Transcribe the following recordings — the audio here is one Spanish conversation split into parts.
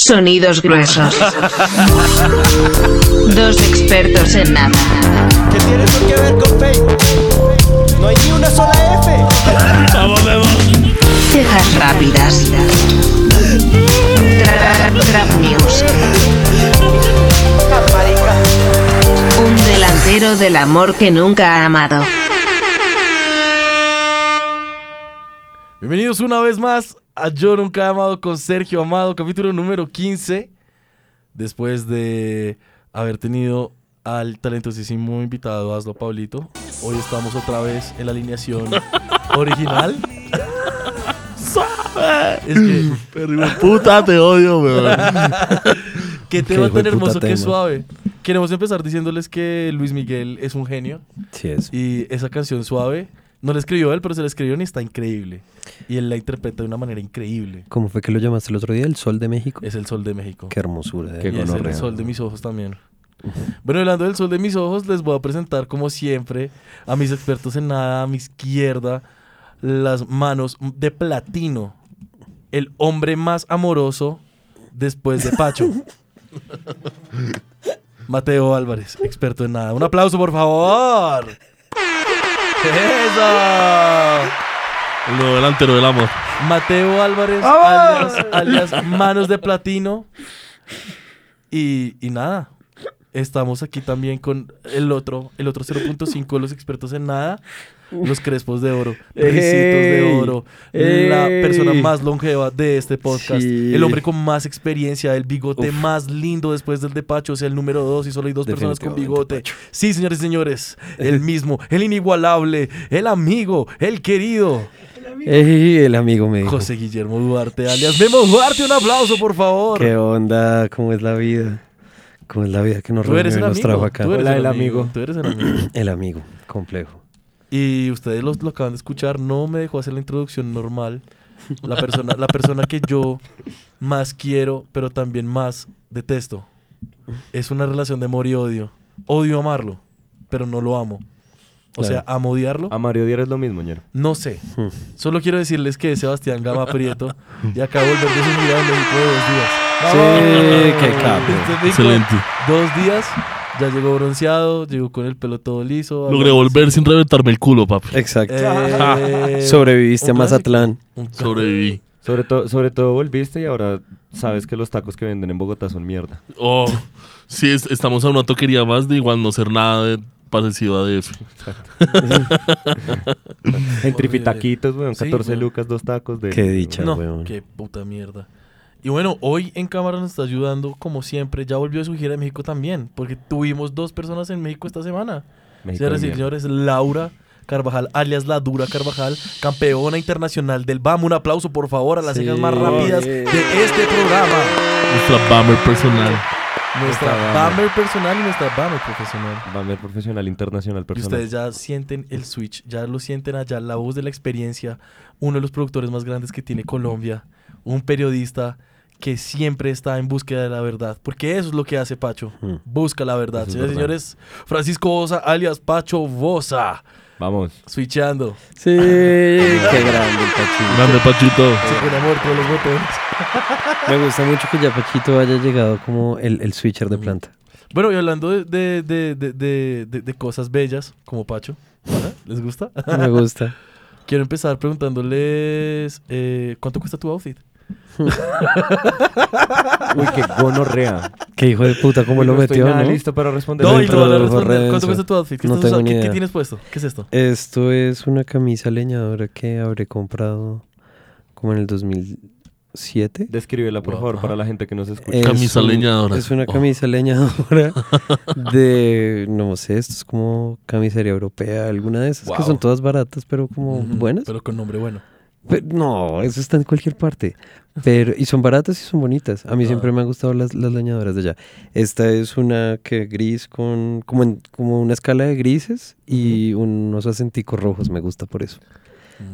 Sonidos gruesos. Dos expertos en nada. ¿Qué tiene eso que ver con Facebook? No hay ni una sola F. Vamos, vemos. Cejas rápidas. Tra- Trap News. Un delantero del amor que nunca ha amado. Bienvenidos una vez más a Yo Nunca He Amado con Sergio Amado, capítulo número 15. Después de haber tenido al talentosísimo invitado Aslo Pablito, hoy estamos otra vez en la alineación original. es que, Pero puta, te odio, weón. qué tema tan hermoso, qué suave. Queremos empezar diciéndoles que Luis Miguel es un genio Sí es. y esa canción suave no la escribió él, pero se la escribió y está increíble. Y él la interpreta de una manera increíble. ¿Cómo fue que lo llamaste el otro día? ¿El Sol de México? Es el sol de México. Qué hermosura. de Qué y es el sol de mis ojos también. Bueno, hablando del sol de mis ojos, les voy a presentar como siempre a mis expertos en nada, a mi izquierda, las manos de platino. El hombre más amoroso después de Pacho. Mateo Álvarez, experto en nada. Un aplauso, por favor. ¡Eso! El nuevo delantero del amor. Mateo Álvarez, alias, alias Manos de Platino. Y, y nada, estamos aquí también con el otro, el otro 0.5 de los expertos en nada. Los crespos de oro, risitos de ¡Ey! oro, la persona más longeva de este podcast, Sí. el hombre con más experiencia, el bigote más lindo después del de Pacho, o sea, el número dos y solo hay dos personas con bigote. Sí, señores y señores, el mismo, el inigualable, el amigo, el querido, ¡Ey! El amigo me dijo. José Guillermo Duarte, alias Memo Duarte, un aplauso, por favor. ¿Qué onda? ¿Cómo es la vida? ¿Cómo es la vida que nos Tú eres reunió el y nos trajo amigo. acá? Tú eres Hola, el el amigo. amigo. Tú eres el amigo. El amigo. Complejo. Y ustedes lo, lo acaban de escuchar, no me dejó hacer la introducción normal. La persona, la persona que yo más quiero, pero también más detesto. Es una relación de amor y odio. Odio amarlo, pero no lo amo. O sea, Claro. amo odiarlo. A Mario Díaz es lo mismo, ñero. No sé. Hmm. Solo quiero decirles que Sebastián Gama Prieto y acabo de volver de su gira en México de dos días. Sí, qué capo. Este Excelente. Dos días, ya llegó bronceado, llegó con el pelo todo liso. Logré volver sin reventarme el culo, papi. Exacto. Eh, Sobreviviste a. Mazatlán. Sobreviví. Sobre, todo sobre todo volviste y ahora sabes que los tacos que venden en Bogotá son mierda. Oh, sí, es- estamos a una toquería más de igual no ser nada de parecido a DF. En tripitaquitos, weón. Sí, 14 weón. lucas, dos tacos de... Qué dicha, No, weón. qué puta mierda. Y bueno, hoy en cámara nos está ayudando, como siempre. Ya volvió de su gira de México también, porque tuvimos dos personas en México esta semana. México Señoras y señores, Laura Carvajal, alias La Dura Carvajal, campeona internacional del BAM. Un aplauso, por favor, a las Sí. cejas más rápidas de este programa. Nuestra bummer personal. Nuestra BAMer personal y nuestra BAMer profesional. Bamer profesional, internacional Y personal. ustedes ya sienten el switch, ya lo sienten allá, la voz de la experiencia, uno de los productores más grandes que tiene Colombia, un periodista que siempre está en búsqueda de la verdad, porque eso es lo que hace Pacho, Mm. busca la verdad. Es Señores verdad. señores, Francisco Bosa, alias Pacho Bosa, Vamos. switchando, Sí, qué grande el Pachito. Grande Pachito. se pone amor todos los botones. Me gusta mucho que ya Pachito haya llegado como el, el switcher de planta. Bueno, y hablando de, de, de, de, de- de- de cosas bellas, como Pacho, ¿ah? ¿les gusta? Me gusta. Quiero empezar preguntándoles, eh, ¿cuánto cuesta tu outfit? Uy, qué gonorrea. Qué hijo de puta, cómo lo No estoy metió, nada ¿no? listo para responder. No, Lo y te voy a introdujo responder. re ¿Cuánto denso. cuesta tu outfit? ¿Qué, No estás tengo usando? ni ¿Qué- qué idea. tienes puesto? ¿Qué es esto? Esto es una camisa leñadora que habré comprado como en el 2007. Descríbela, por favor, Ajá. para la gente que nos escucha. Es Camisa un- leñadora. Es una Oh. camisa leñadora de, no sé, esto es como camisería europea, alguna de esas que Wow. son todas baratas, pero como buenas. Pero con nombre bueno. Pe- no, eso está en cualquier parte. Pero, y son baratas y son bonitas. A mí Ah. siempre me han gustado las, las leñadoras de allá. Esta es una que gris con, como, en- como una escala de grises y unos acenticos rojos. Me gusta por eso.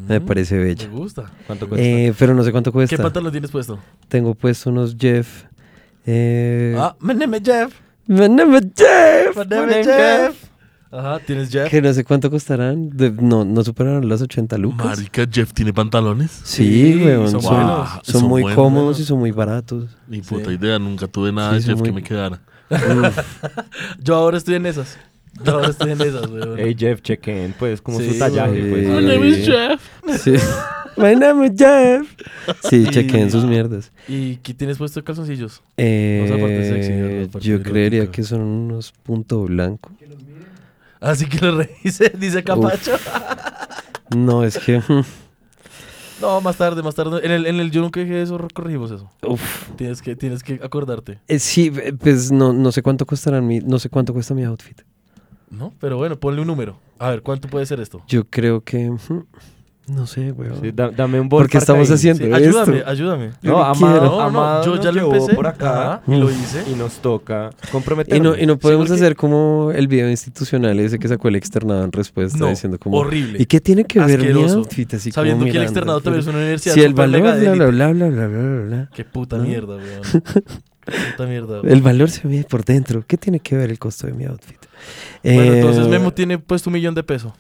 Me Mm, parece bella. Me gusta. ¿Cuánto cuesta? Eh, pero no sé cuánto ¿Qué cuesta. pantalón tienes puesto? Tengo puesto unos Jeff. Eh, Ah, my name is Jeff. my name is Jeff. My name is Jeff. Ajá, tienes Jeff. Que no sé cuánto costarán. de- no, no superaron las 80 lucas. Marica, Jeff tiene pantalones. Sí, Sí, weón. son Son, buenos. son Son muy buenos. cómodos y son muy baratos. Ni Sí. puta idea, nunca tuve nada Sí, de Jeff muy- que me quedara. Yo ahora estoy en esas. Yo ahora estoy en esas, weón. Hey Jeff, chequen, pues, como Sí, su tallaje, pues. My name is Jeff. Sí. My name is Jeff. Sí, chequen sus mierdas. ¿Y qué tienes puesto de calzoncillos? Eh, sexy, yo creería que son unos punto blanco. Así que lo revise, dice Capacho. No, es que. No, más tarde, más tarde. En el, en el yo nunca dije eso, corregimos eso. Uf. Tienes que, tienes que acordarte. Eh, sí, eh, pues no, no sé cuánto costarán mi, no sé cuánto cuesta mi outfit. ¿No? Pero bueno, ponle un número. A ver, ¿cuánto puede ser esto? Yo creo que. No sé, weón. Sí, da- dame un bol. Porque estamos ahí. haciendo Sí, esto. ayúdame, ayúdame. Yo No, no Amado, quiero. No, no, Amado yo ya lo empecé por acá ajá, y lo hice. y nos toca Y no, y no podemos porque- hacer como el video institucional ese que sacó el externado en respuesta No, diciendo como horrible. ¿Y qué tiene que ver mi outfit? Así como Sabiendo que el externado también es una universidad Si el valor, bla, bla, bla, bla, bla, bla, bla. Qué puta ¿No? mierda, weón. puta mierda. weón. El valor se mide por dentro. ¿Qué tiene que ver el costo de mi outfit? Bueno, Eh, entonces Memo tiene puesto un millón de pesos.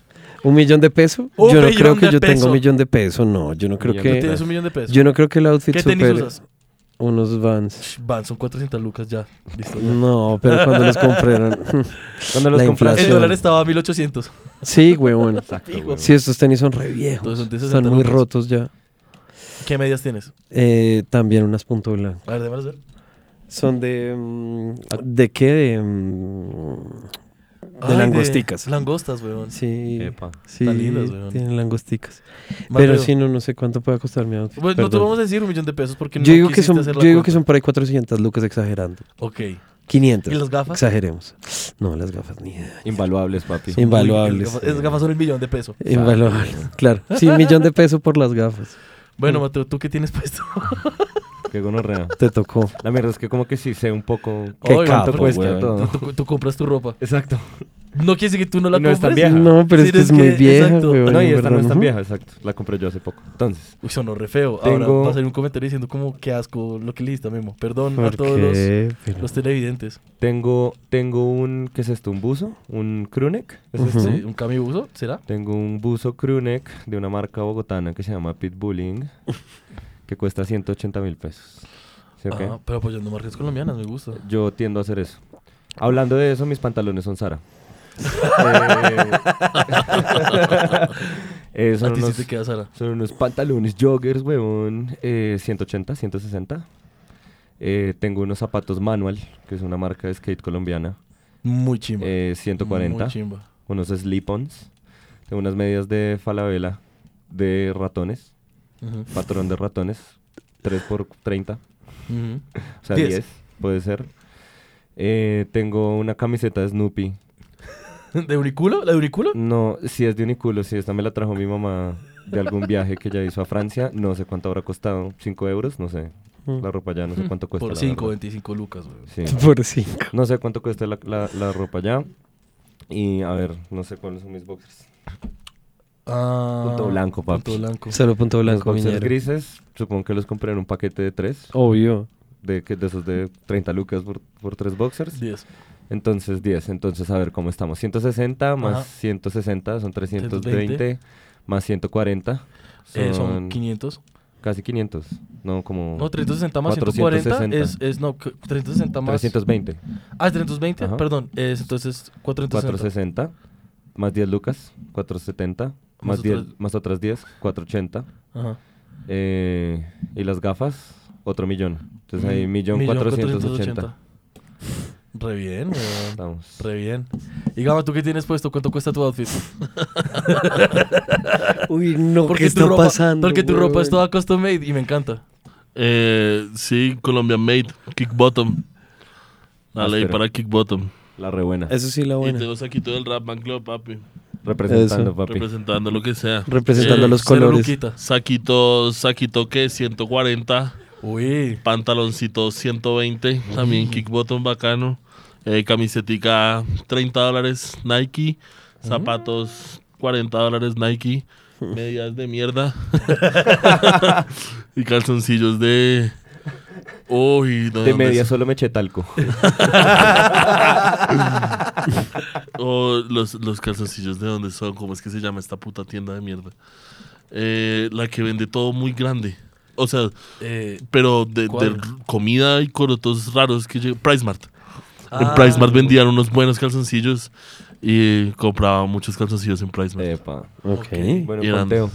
¿Un millón de pesos? Yo no creo que yo tenga un millón de pesos. No, yo no creo Tú que... tienes un millón de pesos. Yo no creo que el outfit ¿Qué tenis supere usas? unos Vans. Sh, Van, son 400 lucas ya. Listo. ya. No, pero cuando los compraron... Cuando los La compraste. El dólar estaba a 1800. sí, huevón. Exacto, güey. Sí, estos tenis son re viejos. Entonces son de 60 Están muy lucas. rotos ya. ¿Qué medias tienes? Eh, también unas punto blanco. A ver, déjamelas ver. Son de... mm, ¿De qué? De... de Ay, langosticas. Langostas, weón. Sí. Epa. Sí, Están lindas, weón. tienen langosticas. Mateo. Pero sí, no, no sé cuánto puede costar mi outfit. Pues no te vamos a decir un millón de pesos porque yo no digo que son, hacer yo digo que son por ahí 400 lucas exagerando. Ok. 500. ¿Y las gafas? Exageremos. No, las gafas ni idea. Invaluables, papi. Invaluables. Esas gafas son el millón de pesos. Invaluable. Claro. Sí, un millón de pesos por las gafas. Bueno, Mateo, ¿tú qué tienes puesto? Qué gonorrea. Te tocó. La mierda es que como que sí sé un poco Qué cuánto capo, cuesta weón. todo. Tú, tú- tú compras tu ropa. Exacto. No quiere decir que tú no la no es tan vieja. No, pero Sí, es que es es muy que- vieja, exacto. weón, No, y en esta no es tan vieja, exacto. La compré yo hace poco. Entonces, Uy, sonó re feo. Ahora Tengo- va a salir un comentario diciendo como qué asco lo que le diste a Memo. Perdón a ¿Por todos los, qué? Pero- los televidentes. tengo, tengo un, ¿qué es esto? ¿Un buzo? ¿Un crewneck? ¿Es esto? Sí, ¿Un cambio uso? ¿Será? Tengo un buzo crewneck de una marca bogotana que se llama Pitbulling, que cuesta 180 mil pesos. Ah, pero apoyando marcas colombianas, me gusta. Yo tiendo a hacer eso. Hablando de eso, mis pantalones son Sara. Eh, eh, son, sí unos, te queda Sara. son unos pantalones joggers, weón, eh, 180, 160. Eh, tengo unos zapatos Manual, que es una marca de skate colombiana, Muy chimba. eh, 140. Muy chimba. unos slip-ons. Tengo unas medias de falabella de ratones, Ujú. patrón de ratones, 3 por 30. Ujú. O sea, 10. 10, puede ser. Eh, tengo una camiseta de Snoopy. ¿De Uniculo? ¿La de Uniculo? No, si es de Uniculo, si esta me la trajo mi mamá de algún viaje que ella hizo a Francia. No sé cuánto habrá costado. 5 euros, no sé. La ropa ya, no sé cuánto cuesta. Por la 5, verdad. 25 lucas, güey. Sí. Por cinco. No sé cuánto cuesta la, la- la ropa ya. Y a ver, no sé cuáles son mis boxers. Ah, Punto blanco, papi. Punto blanco. Solo punto Los blanco, boxers miñero. grises, supongo que los compré en un paquete de 3. Obvio. De, que- de esos de 30 lucas por, por 3 boxers. 10. Entonces 10. Entonces a ver cómo estamos. 160 más Ajá. 160 son 320 120. más 140 son, Eh, son 500. casi 500. No, como No, 360 más 140 460. es, es, no, c- 360 más... 320. Ah, es 320, Ajá. perdón, es entonces 460. 460 más 10 lucas, 470 más, Más 10, otras- más otras 10, 480. Ajá. Eh, y las gafas, otro millón. Entonces ahí millón millón 480. Re bien, weón. Estamos. Re bien. Y Gama, ¿tú qué tienes puesto? ¿Cuánto cuesta tu outfit? Uy, no, ¿qué tu está ropa, pasando? Porque tu ropa es toda custom made y me encanta. Eh, sí, Colombian Made, Kick Bottom. La ley para Kick Bottom. La re buena. Eso sí, la Y buena. tengo saquito del Rap Man Club, papi. Representando, Eso. papi. Representando lo que sea. Representando Eh, los colores. Saquito, saquito que 140. Uy. Pantaloncito 120. También Kick Bottom bacano. Eh, camisetica 30 dólares Nike. Zapatos 40 dólares Nike. Medias de mierda. y calzoncillos de. Uy, no, de ¿dónde media solo me eché talco. O los, los calzoncillos de dónde son, ¿cómo es que se llama esta puta tienda de mierda? Eh, la que vende todo muy grande. O sea, Eh, pero de, comida y corotos raros que llega. Price Mart. En ah, Price Mart vendían unos buenos calzoncillos y compraba muchos calzoncillos en Price Mart. Epa. Ok. Bueno, Y eran- conteo.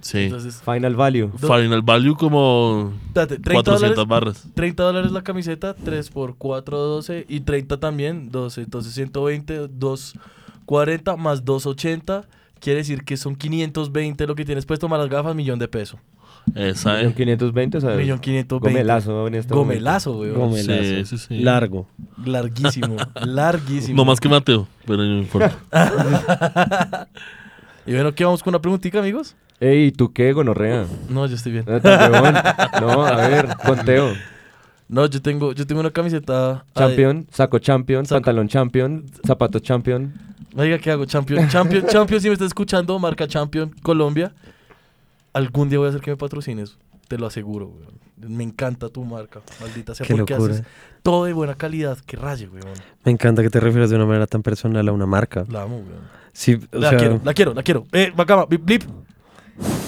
Sí. Entonces, Final value. Final Value como date, 30 400 dólares, barras. 30 dólares la camiseta, 3 por 4, 12 y 30 también, 12. Entonces 120, 240 más 280. Quiere decir que son 520 lo que tienes puesto más las gafas, millón de pesos. Esa, Millón eh. 520, o sea, Millón 520. Gomelazo en este momento. Gomelazo, weón. Gomelazo. Sí, sí, sí. Largo. Larguísimo, larguísimo. No más que Mateo, pero no importa. Y bueno, ¿qué vamos con una preguntita, amigos? Ey, ¿y ¿tú qué, gonorrea? No, yo estoy bien. No, huevón. No, a ver, conteo. No, yo tengo, yo tengo una camiseta. ay, Champion, saco champion, Saco- pantalón champion, zapatos champion. Oiga, ¿qué hago? Champion, Champion, Champion, si me estás escuchando, marca Champion Colombia. Algún día voy a hacer que me patrocines, te lo aseguro, weón. Me encanta tu marca, maldita sea, Qué porque locura. haces todo de buena calidad, que raye, weón. Me encanta que te refieras de una manera tan personal a una marca. La amo, weón. Sí, o La sea, quiero, la quiero, la quiero. Eh, bacama, blip, blip.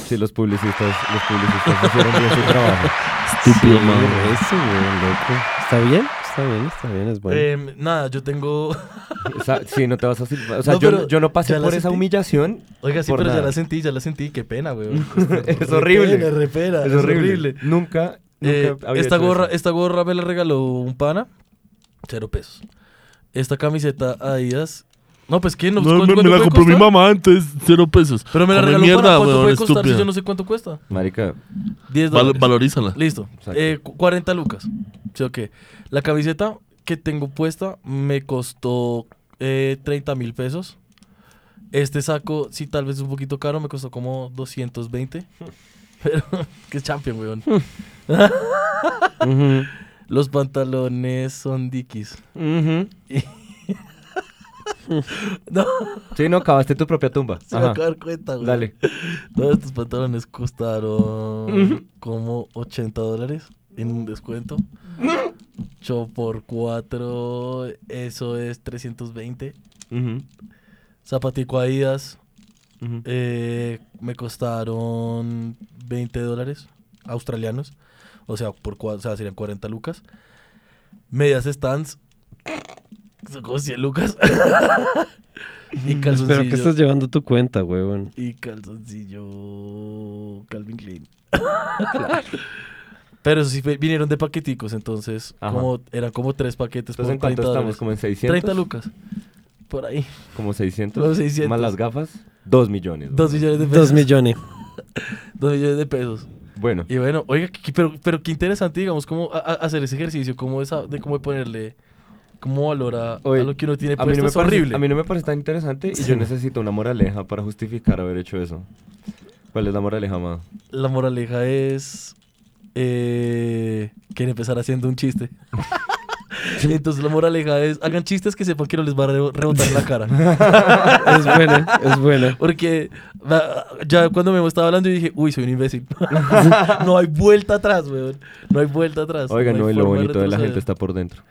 Sí, los publicistas, los publicistas hicieron bien su trabajo. Estúpido, man. eso, güey, loco. ¿Está bien? Está bien, está bien, es bueno. Eh, nada, yo tengo. O sea, sí, no te vas a silbar. O sea, No, yo, yo no pasé ya por esa humillación. Oiga, sí, pero ya nada. la sentí, ya la sentí. Qué pena, weón. Es horrible. pena, re pena, Es horrible. Nunca, nunca Eh, había esta hecho gorra, eso. esta gorra me la regaló un pana. Cero pesos. Esta camiseta Adidas. No, pues ¿qué? No, No, ¿cuánto- me, me la compró mi mamá antes, cero pesos. Pero me la regaló mierda, para ¿cuánto weón, puede costar? Si yo no sé cuánto cuesta. Marica, 10 Val- dólares. valorízala. Listo. Exacto. Eh, cu- 40 lucas. Sí, ok. La camiseta que tengo puesta me costó eh, 30 mil pesos. Este saco, sí, tal vez es un poquito caro, me costó como 220. Pero, que es champion, weón. Los pantalones son Dickies. ujú. No, Sí, no, cavaste tu propia tumba. se me Ajá. acaba de dar cuenta, güey. Dale. Todos estos pantalones costaron como 80 dólares en un descuento. 8 por 4, eso es 320. Ujú, Zapatico Adidas ujú. eh, me costaron 20 dólares australianos. O sea, por cua- o sea, serían 40 lucas. Medias stands. 100 lucas. y calzoncillo. Pero que estás llevando tu cuenta, huevón. Y calzoncillo Calvin Klein. Pero eso sí fue- vinieron de paqueticos, entonces Ajá. como eran como tres paquetes Entonces, por ¿en cuánto 30 estamos? dólares. ¿Como en 600? 30 lucas. Por ahí. Como 600. Como 600. Más las gafas, 2 millones. güey. Dos millones de pesos. Dos millones. Dos millones de pesos. Bueno, Y bueno, oiga, qué- pero, pero qué interesante, digamos, cómo a- a- hacer ese ejercicio, cómo esa, de cómo ponerle, cómo valora Oye, a lo que uno tiene a mí, puesto. no me es parece, horrible. a mí no me parece tan interesante y yo necesito una moraleja para justificar haber hecho eso. ¿Cuál es la moraleja, ma? La moraleja es eh, que empezar haciendo un chiste. Entonces la moraleja es, hagan chistes que sepan que no les va a re- rebotar en la cara. Es buena, es buena. Porque ya cuando me estaba hablando yo dije, uy, soy un imbécil. no hay vuelta atrás, weón. No hay vuelta atrás. Oiga, no, y lo bonito de la retroceder. gente está por dentro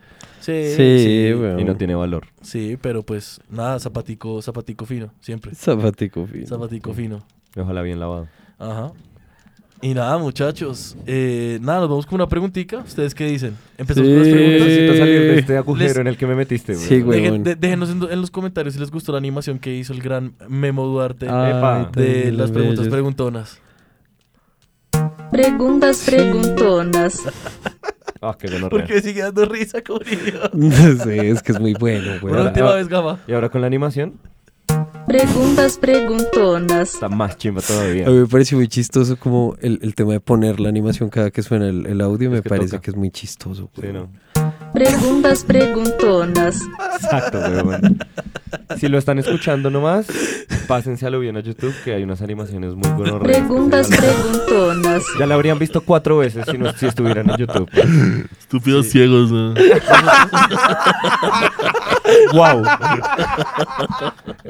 Sí, Sí, y no tiene valor. Sí, pero pues nada, zapatico, zapatico fino, siempre. Zapatico fino. Zapatico fino. Ojalá bien lavado. Ajá. Y nada, muchachos. eh, nada, nos vamos con una preguntita. ¿Ustedes qué dicen? Empezamos con las preguntas. Necesito salir de este agujero Les- en el que me metiste, güey. Sí, güey. Dejen- de- déjenos en, en los comentarios si les gustó la animación que hizo el gran Memo Duarte Ay, Epa. de las preguntas bellos. preguntonas. Preguntas preguntonas. Ah, qué gonorrea. Porque me sigue dando risa idiota. sí, es que es muy bueno, Una güey. última vez, Gama. Y ahora con la animación, Preguntas preguntonas. está más chimba todavía. A mí me pareció muy chistoso como el, el tema de poner la animación cada que suena el, el audio. me que parece toca. que es muy chistoso. Sí, güey. ¿no? Preguntas preguntonas. Exacto, bueno. Si lo están escuchando nomás, pásense a lo bien a YouTube, que hay unas animaciones muy buenas. Preguntas preguntonas. Ya la habrían visto cuatro veces si, no, si estuvieran en YouTube. Estúpidos ciegos. ¿no? ¡Wow!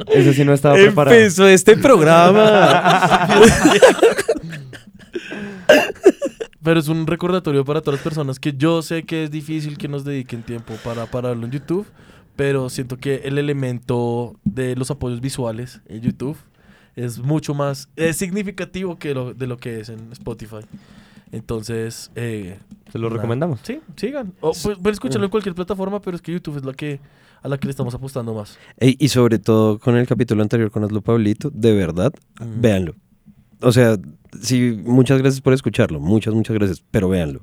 Ese sí no estaba preparado. Empezó este programa. Pero es un recordatorio para todas las personas que yo sé que es difícil que nos dediquen tiempo para, para verlo en YouTube. pero siento que el elemento de los apoyos visuales en YouTube es mucho más es significativo que lo, de lo que es en Spotify. Entonces, eh, Se lo nada. recomendamos. Sí, sigan. O, pues, pueden escucharlo en cualquier plataforma, pero es que YouTube es la que a la que le estamos apostando más. Ey, y sobre todo con el capítulo anterior con Hazlo Pablito, de verdad, Mm. véanlo. O sea, sí, muchas gracias por escucharlo, muchas, muchas gracias, pero véanlo.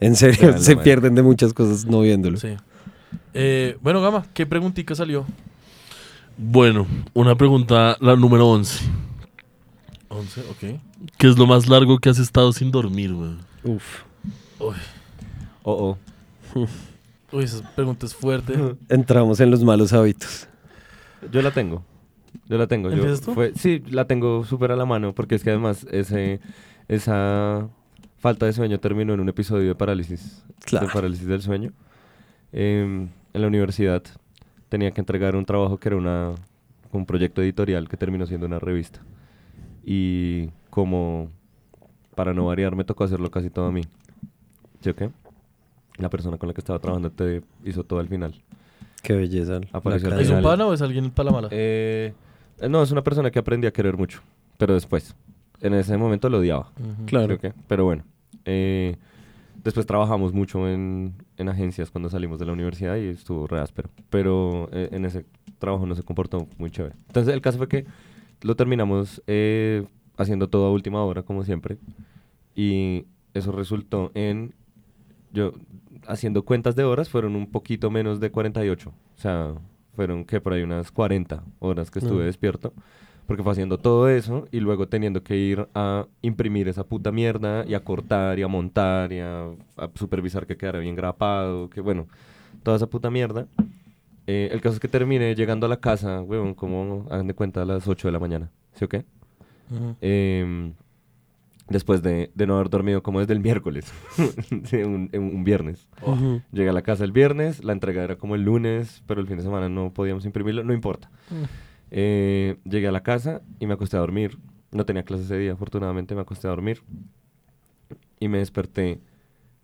En serio, Véanlo, se man. pierden de muchas cosas no viéndolo. Sí. Eh, bueno, Gama, ¿qué preguntita salió? Bueno, una pregunta, la número 11. 11, ok. ¿Qué es lo más largo que has estado sin dormir, güey? Uf. Uy, Oh, oh. uy, esa pregunta es fuerte. Entramos en los malos hábitos. Yo la tengo. Yo la tengo. Yo ¿Empiezas tú? fue- sí, la tengo súper a la mano porque es que además ese, esa falta de sueño terminó en un episodio de parálisis. Claro. De parálisis del sueño. Em, en la universidad tenía que entregar un trabajo que era una, un proyecto editorial que terminó siendo una revista. Y como para no variar me tocó hacerlo casi todo a mí. ¿Sí o qué? La persona con la que estaba trabajando te hizo todo al final. Qué belleza. Apareció ¿Es un pana o es alguien para la mala? Eh, no, es una persona que aprendí a querer mucho, pero después. En ese momento lo odiaba. Claro. creo que, pero bueno. eh, después trabajamos mucho en, en agencias cuando salimos de la universidad y estuvo re áspero. Pero eh, en ese trabajo no se comportó muy chévere. Entonces el caso fue que lo terminamos eh, haciendo todo a última hora, como siempre. Y eso resultó en... Yo, haciendo cuentas de horas, fueron un poquito menos de 48. O sea, fueron que por ahí unas 40 horas que estuve Mm. despierto. Porque fue haciendo todo eso y luego teniendo que ir a imprimir esa puta mierda y a cortar y a montar y a, a supervisar que quedara bien grapado, que bueno, toda esa puta mierda. Eh, el caso es que terminé llegando a la casa, weón, como hagan de cuenta a las 8 de la mañana, ¿sí o qué? Em, después de, de no haber dormido como desde el miércoles, sí, un, un viernes. Ujú. Llegué a la casa el viernes, la entrega era como el lunes, pero el fin de semana no podíamos imprimirlo, no importa. Eh, llegué a la casa y me acosté a dormir. No tenía clase ese día, afortunadamente me acosté a dormir. Y me desperté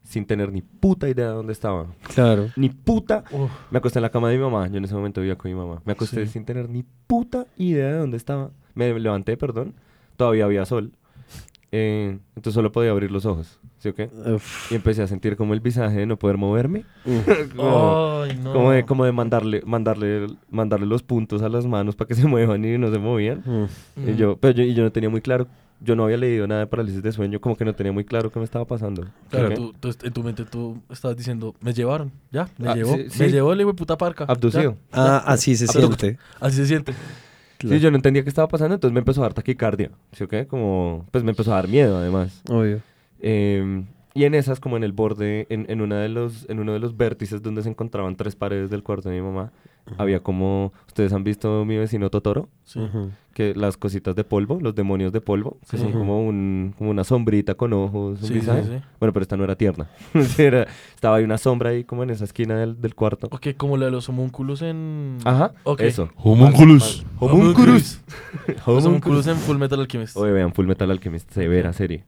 sin tener ni puta idea de dónde estaba. Claro. Ni puta. Uf. Me acosté en la cama de mi mamá. Yo en ese momento vivía con mi mamá. Me acosté Sí. sin tener ni puta idea de dónde estaba. Me levanté, perdón. Todavía había sol. Eh, entonces solo podía abrir los ojos. ¿Sí o qué? Uf. Y empecé a sentir como el visaje de no poder moverme. como, Ay, no. como de, como de mandarle, mandarle, mandarle los puntos a las manos para que se muevan y no se movían. Mm. Y, yo, pero yo, y yo no tenía muy claro, yo no había leído nada de parálisis de sueño, como que no tenía muy claro qué me estaba pasando. Claro, tú, en tu mente tú estabas diciendo, me llevaron, ya, me Ah, llevó, sí, me llevó el hijo de puta parca. ya, Abducido. Ah, así se Abducto. siente. así se siente. Claro. Sí, yo no entendía qué estaba pasando, entonces me empezó a dar taquicardia. ¿Sí o qué? Como, pues me empezó a dar miedo además. Obvio. Eh, y en esas, como en el borde, en, en, una de los, en uno de los vértices donde se encontraban tres paredes del cuarto de mi mamá, había como, ¿ustedes han visto mi vecino Totoro? Sí. Que las cositas de polvo, los demonios de polvo, que Sí. son como, un, como una sombrita con ojos, un Sí, sí, visaje. sí. Bueno, pero esta no era tierna. Era- estaba ahí una sombra ahí como en esa esquina del, del cuarto. Ok, como la de los homúnculos en... Ajá, Ok. eso. Homunculus. Homúnculus. Los homúnculos en Full Metal Alchemist. Oye, vean, Full Metal Alchemist, severa serie.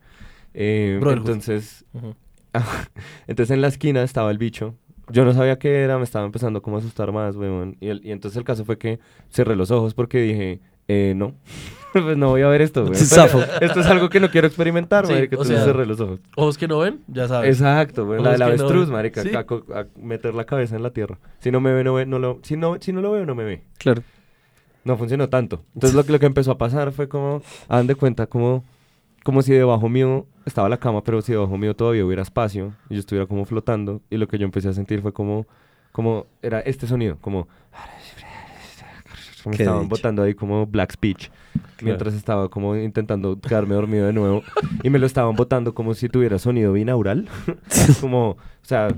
Eh, entonces, entonces en la esquina estaba el bicho. Yo no sabía qué era, me estaba empezando como a asustar más, weón. Y, el- y entonces el caso fue que cerré los ojos porque dije, eh, no, pues no voy a ver esto, weón. Zafo. Esto es algo que no quiero experimentar, Sí, marica, entonces sea, cerré los ojos. Ojos que no ven, ya sabes. Exacto, güey, la que no avestruz, marica, Sí. a, co- a meter la cabeza en la tierra. Si no me ve, no ve, no lo, si no, si no lo veo, no me ve. Claro. No funcionó tanto. Entonces lo que, lo que empezó a pasar fue como, hagan de cuenta, como, como si debajo mío estaba la cama, pero si debajo mío todavía hubiera espacio y yo estuviera como flotando. Y lo que yo empecé a sentir fue como, como era este sonido, como... Me estaban botando ahí como black speech mientras estaba como intentando quedarme dormido de nuevo y me lo estaban botando como si tuviera sonido binaural como o sea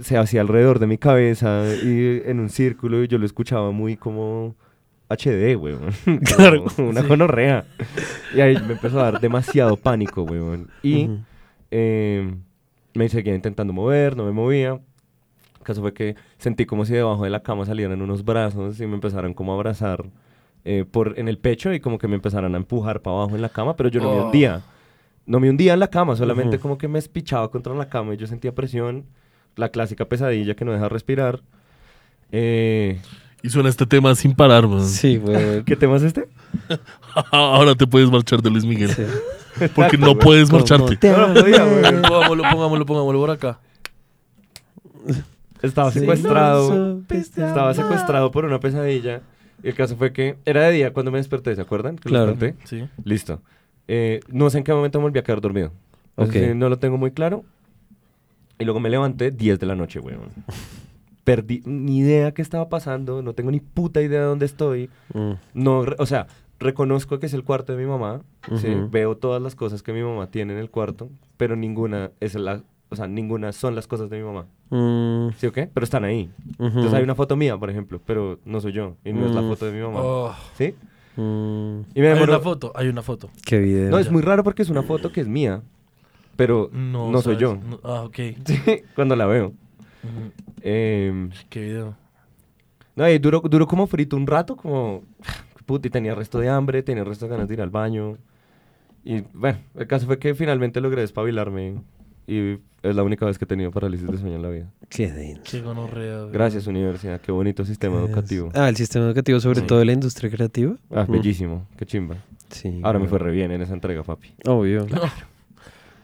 se hacía alrededor de mi cabeza y en un círculo y yo lo escuchaba muy como HD, weón. Claro. Una Sí. gonorrea. Y ahí me empezó a dar demasiado pánico, weón. Y Ujú. eh, me seguía intentando mover, no me movía. El caso fue que sentí como si debajo de la cama salieran unos brazos y me empezaran como a abrazar eh, por, en el pecho y como que me empezaran a empujar para abajo en la cama, pero yo no me Oh. hundía. No me hundía en la cama, solamente Ujú. como que me espichaba contra la cama y yo sentía presión, la clásica pesadilla que no deja respirar. Eh, Y suena este tema sin parar, weón. Sí, güey. ¿Qué tema es este? Ahora te puedes marchar de Luis Miguel. Sí. Porque no puedes marcharte. Pongámoslo, pongámoslo, pongámoslo por acá. Estaba secuestrado. Estaba secuestrado por una pesadilla. Y el caso fue que era de día cuando me desperté, ¿se acuerdan? Que Claro. Sí. Listo. Eh, no sé en qué momento me volví a quedar dormido. Eso Ok. sí, no lo tengo muy claro. Y luego me levanté 10 de la noche, weón. Perdí ni idea qué estaba pasando, no tengo ni puta idea de dónde estoy. Mm, No, o sea, reconozco que es el cuarto de mi mamá, veo todas las cosas que mi mamá tiene en el cuarto, pero ninguna es la, o sea, ninguna son las cosas de mi mamá. mm, ¿Sí o qué? Pero están ahí. ujú, Entonces hay una foto mía, por ejemplo, pero no soy yo y no es la Mm. foto de mi mamá. Oh, ¿Sí? mm, Y me hay demoró- una foto, hay una foto. Qué video. No, es muy raro porque es una foto que es mía, pero No, no, soy yo. no- ah, ok. Sí, cuando la veo. Ujú. Em, Qué video. no, y duró, duró como frito un rato, como... Puta, y tenía resto de hambre, tenía resto de ganas de ir al baño. Y bueno, el caso fue que finalmente logré despabilarme y es la única vez que he tenido parálisis de sueño en la vida. Qué denso. Qué gonorrea. Gracias, universidad. Qué bonito sistema educativo. Ah, el sistema educativo, sobre Sí. todo de la industria creativa. Ah, bellísimo. Qué chimba. Sí. Ahora me güey. fue re bien en esa entrega, papi. Obvio. Más,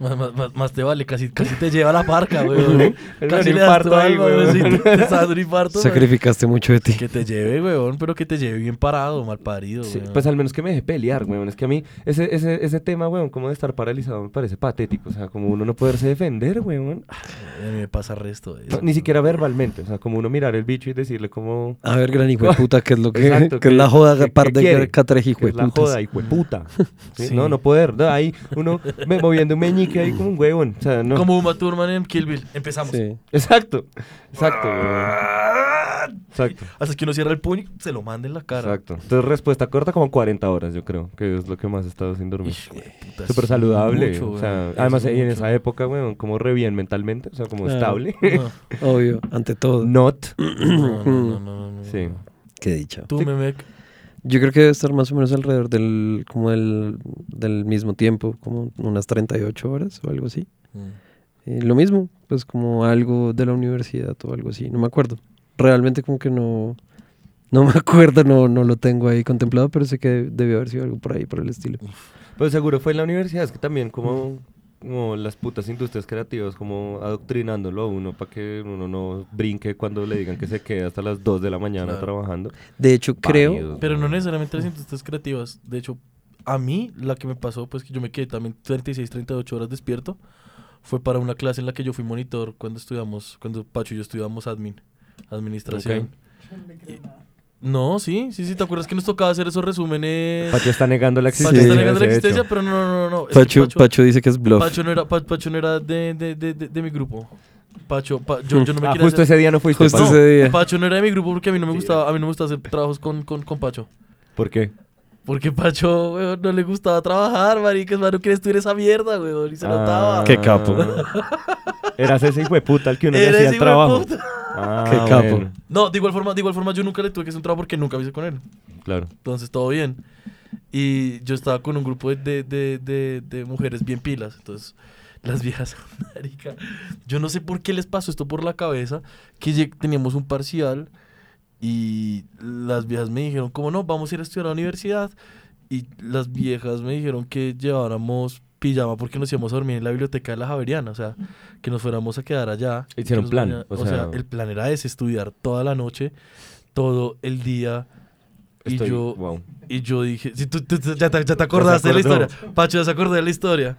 más- más- más te vale, casi, casi te lleva a la parca, güey. Casi le das tu ahí, alma, güey. sí, te- un infarto. güey. Sacrificaste mucho de ti. Que te lleve, weón, pero que te lleve bien parado, mal parido, Sí, pues al menos que me deje pelear, weón. Es que a mí ese, ese, ese tema, weón, como de estar paralizado me parece patético. O sea, como uno no poderse defender, weón. A mí me pasa resto de No, eso. ni siquiera verbalmente. O sea, como uno mirar el bicho y decirle como... A ver, gran hijo de puta, ¿qué es lo que, Exacto, que es ¿qué- la joda qué- par de catreji, hijo que de es la joda, hijo de puta. ¿Sí? Sí. No, no poder. No, ahí uno me, moviendo un meñique ahí como un huevón. O sea, no. Como Uma Thurman en Kill Bill. Empezamos. Sí. Exacto. Exacto. Exacto. Hasta que uno cierra el puño, se lo manda en la cara. Exacto. Entonces, respuesta corta como 40 horas, yo creo, que es lo que más he estado sin dormir. Súper saludable. mucho, o sea, weón. además, y en esa época, weón, como re bien mentalmente, o sea, como Claro. estable. No, Obvio, ante todo. Not. no, no, no, no, no, Sí. no. Qué dicha. Tú, Memek. Yo creo que debe estar más o menos alrededor del, como del, del mismo tiempo, como unas 38 horas o algo así. Eh, lo mismo, pues como algo de la universidad o algo así, no me acuerdo. Realmente como que no, no me acuerdo, no, no lo tengo ahí contemplado, pero sé que debió haber sido algo por ahí, por el estilo. Pues seguro fue en la universidad, es que también como, como las putas industrias creativas, como adoctrinándolo a uno para que uno no brinque cuando le digan que se quede hasta las 2 de la mañana Claro. trabajando. De hecho, creo... Pero no necesariamente las industrias creativas. De hecho, a mí la que me pasó, pues que yo me quedé también 36, 38 horas despierto, fue para una clase en la que yo fui monitor cuando estudiamos, cuando Pacho y yo estudiamos admin, administración. Y- no, sí, sí, sí, ¿te acuerdas que nos tocaba hacer esos resúmenes? Pacho está negando la Pacho existencia. está de negando la existencia, hecho. pero no, no, no. no. que Pacho, Pacho dice que es bluff. Pacho no era, Pa- Pacho no era de, de, de, de, de mi grupo. Pacho, Pa- yo, yo no me Ah, justo hacer- ese día no fuiste. Justo Pacho. ese día. Pacho no era de mi grupo porque a mí no me gustaba, a mí no me gustaba hacer trabajos con, con, con Pacho. ¿Por qué? Porque Pacho, weón, no le gustaba trabajar, maricas, mano, quieres estudiar esa mierda, weón, y se notaba. Qué capo. Eras ese hijo de puta al que uno le hacía el trabajo. puta. Ah, Qué capo. bueno, No, de igual forma, de igual forma yo nunca le tuve que hacer un trabajo porque nunca me hice con él. Claro. Entonces todo bien. Y yo estaba con un grupo de, de, de, de- de mujeres bien pilas. Entonces, las viejas, marica, yo no sé por qué les pasó esto por la cabeza, que teníamos un parcial y las viejas me dijeron, como no, vamos a ir a estudiar a la universidad. Y las viejas me dijeron que lleváramos pijama porque nos íbamos a dormir en la biblioteca de la Javeriana, o sea, que nos fuéramos a quedar allá. Hicieron que plan, o O, sea, sea- el plan era ese, estudiar toda la noche, todo el día. Y Estoy- yo, wow. y yo dije, si tú, tú- tú ya, te, ya te acordaste de la historia. Pacho, ya se acordó de la historia.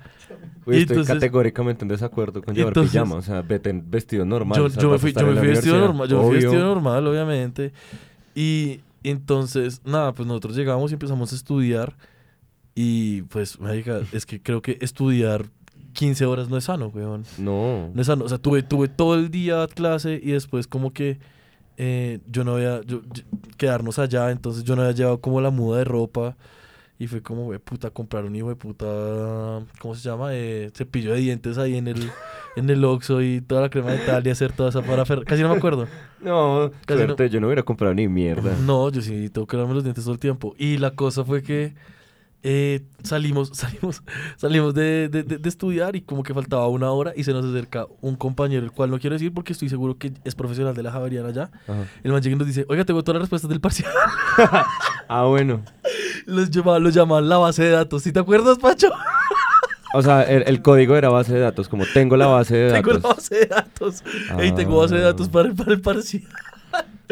Uy, estoy entonces- categóricamente en desacuerdo con llevar entonces- pijama. O sea, vete vestido normal. yo, o sea, yo me fui, yo me fui vestido normal, yo fui vestido normal, obviamente. Y entonces, nada, pues nosotros llegamos y empezamos a estudiar. Y pues, marica, es que creo que estudiar 15 horas no es sano, weón. No. No es sano. O sea, tuve, tuve todo el día clase y después como que eh, yo no había, yo- yo- quedarnos allá, entonces yo no había llevado como la muda de ropa. Y fue como, güey, puta, comprar un hijo de puta, ¿cómo se llama? Eh, cepillo de dientes ahí en el, en el Oxxo y toda la crema dental y hacer toda esa parafernalia. Casi no me acuerdo. No, Casi suerte, yo no hubiera comprado ni mierda. No, yo sí tengo que lavarme los dientes todo el tiempo. Y la cosa fue que eh, salimos, salimos, salimos de, de- de- estudiar y como que faltaba una hora y se nos acerca un compañero, el cual no quiero decir porque estoy seguro que es profesional de la Javeriana ya. Ajá. El man llega y nos dice, oiga, tengo todas las respuestas del parcial. Ah, bueno. Los llamaban, los llamaban la base de datos. ¿Sí te acuerdas, Pacho? O sea, el, el código era base de datos, como tengo la base de tengo datos. la base de datos. Ey, tengo base de datos Ah. para el, para el parcial.